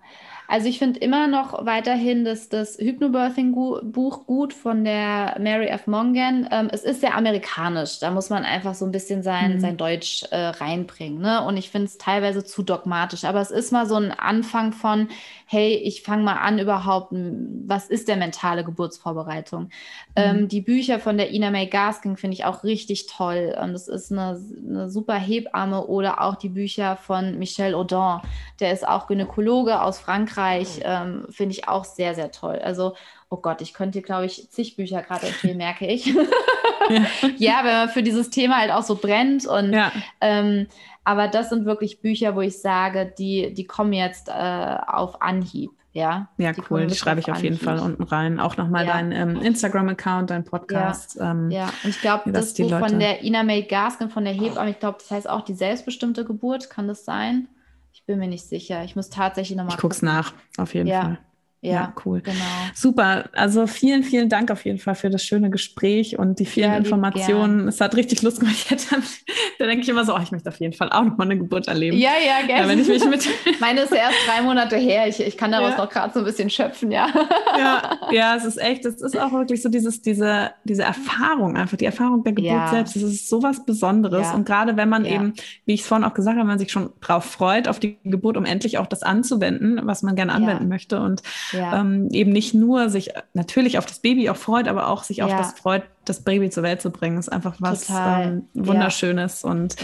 Also ich finde immer noch weiterhin das, das Hypnobirthing-Buch gut von der Mary F. Mongan. Ähm, es ist sehr amerikanisch. Da muss man einfach so ein bisschen sein, mhm. sein Deutsch äh, reinbringen. Ne? Und ich finde es teilweise zu dogmatisch. Aber es ist mal so ein Anfang von, hey, ich fange mal an überhaupt, was ist der mentale Geburtsvorbereitung? Mhm. Ähm, die Bücher von der Ina May Gaskin finde ich auch richtig toll. Und es ist eine, eine, super Hebamme oder auch die Bücher von Michel Audin. Der ist auch Gynäkologe aus Frankreich. Mhm. Ähm, finde ich auch sehr, sehr toll. Also, oh Gott, ich könnte, glaube ich, zig Bücher gerade empfehlen, merke ich. ja. ja, wenn man für dieses Thema halt auch so brennt und ja. ähm, aber das sind wirklich Bücher, wo ich sage, die, die kommen jetzt äh, auf Anhieb. Ja, ja die cool. Die schreibe ich auf Anhieb. jeden Fall unten rein. Auch nochmal ja. dein ähm, Instagram-Account, dein Podcast. Ja, ähm, ja. und ich glaube, das Buch Leute... von der Ina May Gaskin, von der Hebamme, ich glaube, das heißt auch die selbstbestimmte Geburt, kann das sein? Ich bin mir nicht sicher. Ich muss tatsächlich nochmal. Ich gucke es nach, auf jeden ja. Fall. Ja, ja, cool. Genau. Super. Also vielen, vielen Dank auf jeden Fall für das schöne Gespräch und die vielen ja, Informationen. Gern. Es hat richtig Lust gemacht. da denke ich immer so, oh, ich möchte auf jeden Fall auch noch mal eine Geburt erleben. Ja, ja, gerne. Ja, wenn ich mich mit Meine ist erst drei Monate her. Ich, ich kann daraus noch gerade so ein bisschen schöpfen, ja. ja. Ja, es ist echt, es ist auch wirklich so dieses, diese, diese Erfahrung, einfach die Erfahrung der Geburt selbst. Das ist so was Besonderes. Und gerade wenn man eben, wie ich es vorhin auch gesagt habe, wenn man sich schon drauf freut, auf die Geburt, um endlich auch das anzuwenden, was man gerne anwenden möchte. Und ja. ähm, eben nicht nur sich natürlich auf das Baby auch freut, aber auch sich ja. auf das freut, das Baby zur Welt zu bringen. Ist einfach was ähm, Wunderschönes. Und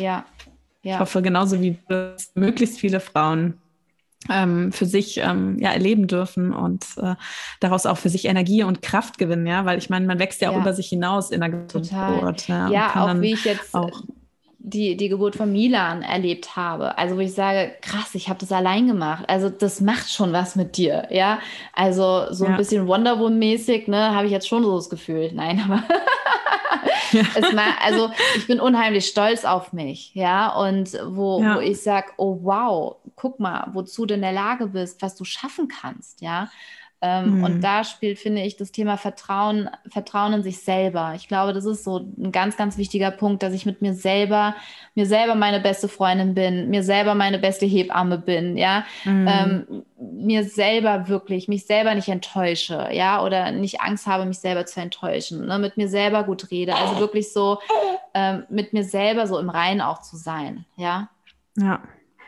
ich hoffe, genauso wie das möglichst viele Frauen ähm, für sich ähm, ja erleben dürfen und äh, daraus auch für sich Energie und Kraft gewinnen, ja, weil ich meine, man wächst ja, auch über sich hinaus in der Geburt. Ja, ja auch wie ich jetzt auch die, die Geburt von Milan erlebt habe. Also wo ich sage, krass, ich habe das allein gemacht. Also das macht schon was mit dir, ja. Also so ja. ein bisschen Wonder Woman-mäßig, ne, habe ich jetzt schon so das Gefühl. Nein, aber es mal, also ich bin unheimlich stolz auf mich, ja. Und wo, ja. wo ich sage, oh wow, guck mal, wozu du in der Lage bist, was du schaffen kannst, ja. Ähm, mhm. Und da spielt, finde ich, das Thema Vertrauen, Vertrauen in sich selber. Ich glaube, das ist so ein ganz, ganz wichtiger Punkt, dass ich mit mir selber, mir selber meine beste Freundin bin, mir selber meine beste Hebamme bin, ja, mhm. ähm, mir selber wirklich, mich selber nicht enttäusche, ja, oder nicht Angst habe, mich selber zu enttäuschen, ne? mit mir selber gut rede. Also wirklich so ähm, mit mir selber so im Reinen auch zu sein, ja. Ja.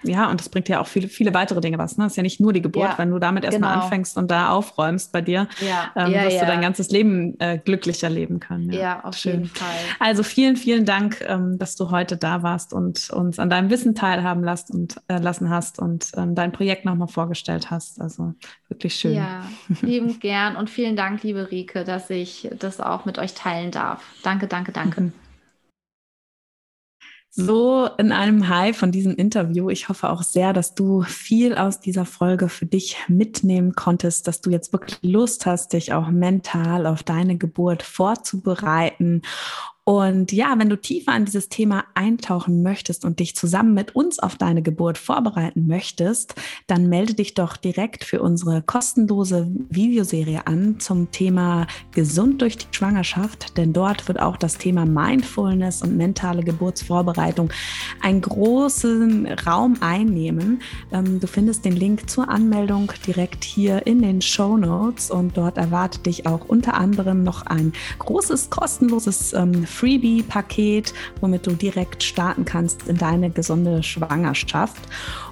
Ja, und das bringt ja auch viele, viele weitere Dinge was. Ne? Das ist ja nicht nur die Geburt, ja, wenn du damit erstmal genau. anfängst und da aufräumst bei dir, ja, ähm, ja, wirst ja. du dein ganzes Leben äh, glücklicher leben können. Ja, auf Schön. jeden Fall. Also vielen, vielen Dank, ähm, dass du heute da warst und uns an deinem Wissen teilhaben lässt und, äh, lassen hast und ähm, dein Projekt nochmal vorgestellt hast. Also wirklich schön. Ja, lieben gern und vielen Dank, liebe Rike, dass ich das auch mit euch teilen darf. Danke, danke, danke. so in einem High von diesem Interview. Ich hoffe auch sehr, dass du viel aus dieser Folge für dich mitnehmen konntest, dass du jetzt wirklich Lust hast, dich auch mental auf deine Geburt vorzubereiten und ja, wenn du tiefer an dieses Thema eintauchen möchtest und dich zusammen mit uns auf deine Geburt vorbereiten möchtest, dann melde dich doch direkt für unsere kostenlose Videoserie an zum Thema Gesund durch die Schwangerschaft, denn dort wird auch das Thema Mindfulness und mentale Geburtsvorbereitung einen großen Raum einnehmen. Ähm, du findest den Link zur Anmeldung direkt hier in den Show Notes und dort erwartet dich auch unter anderem noch ein großes kostenloses ähm, Freebie-Paket, womit du direkt starten kannst in deine gesunde Schwangerschaft.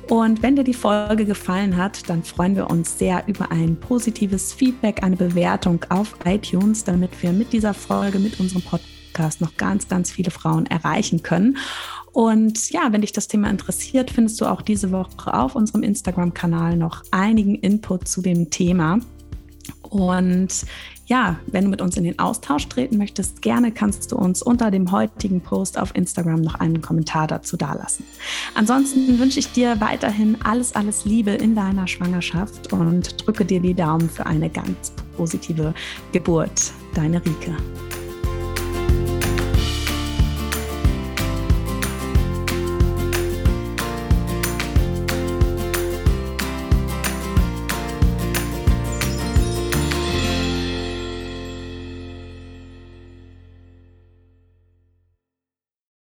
Und wenn dir die Folge gefallen hat, dann freuen wir uns sehr über ein positives Feedback, eine Bewertung auf iTunes, damit wir mit dieser Folge, mit unserem Podcast noch ganz, ganz viele Frauen erreichen können. Und ja, wenn dich das Thema interessiert, findest du auch diese Woche auf unserem Instagram-Kanal noch einigen Input zu dem Thema. Und ja, wenn du mit uns in den Austausch treten möchtest, gerne kannst du uns unter dem heutigen Post auf Instagram noch einen Kommentar dazu dalassen. Ansonsten wünsche ich dir weiterhin alles, alles Liebe in deiner Schwangerschaft und drücke dir die Daumen für eine ganz positive Geburt. Deine Rike.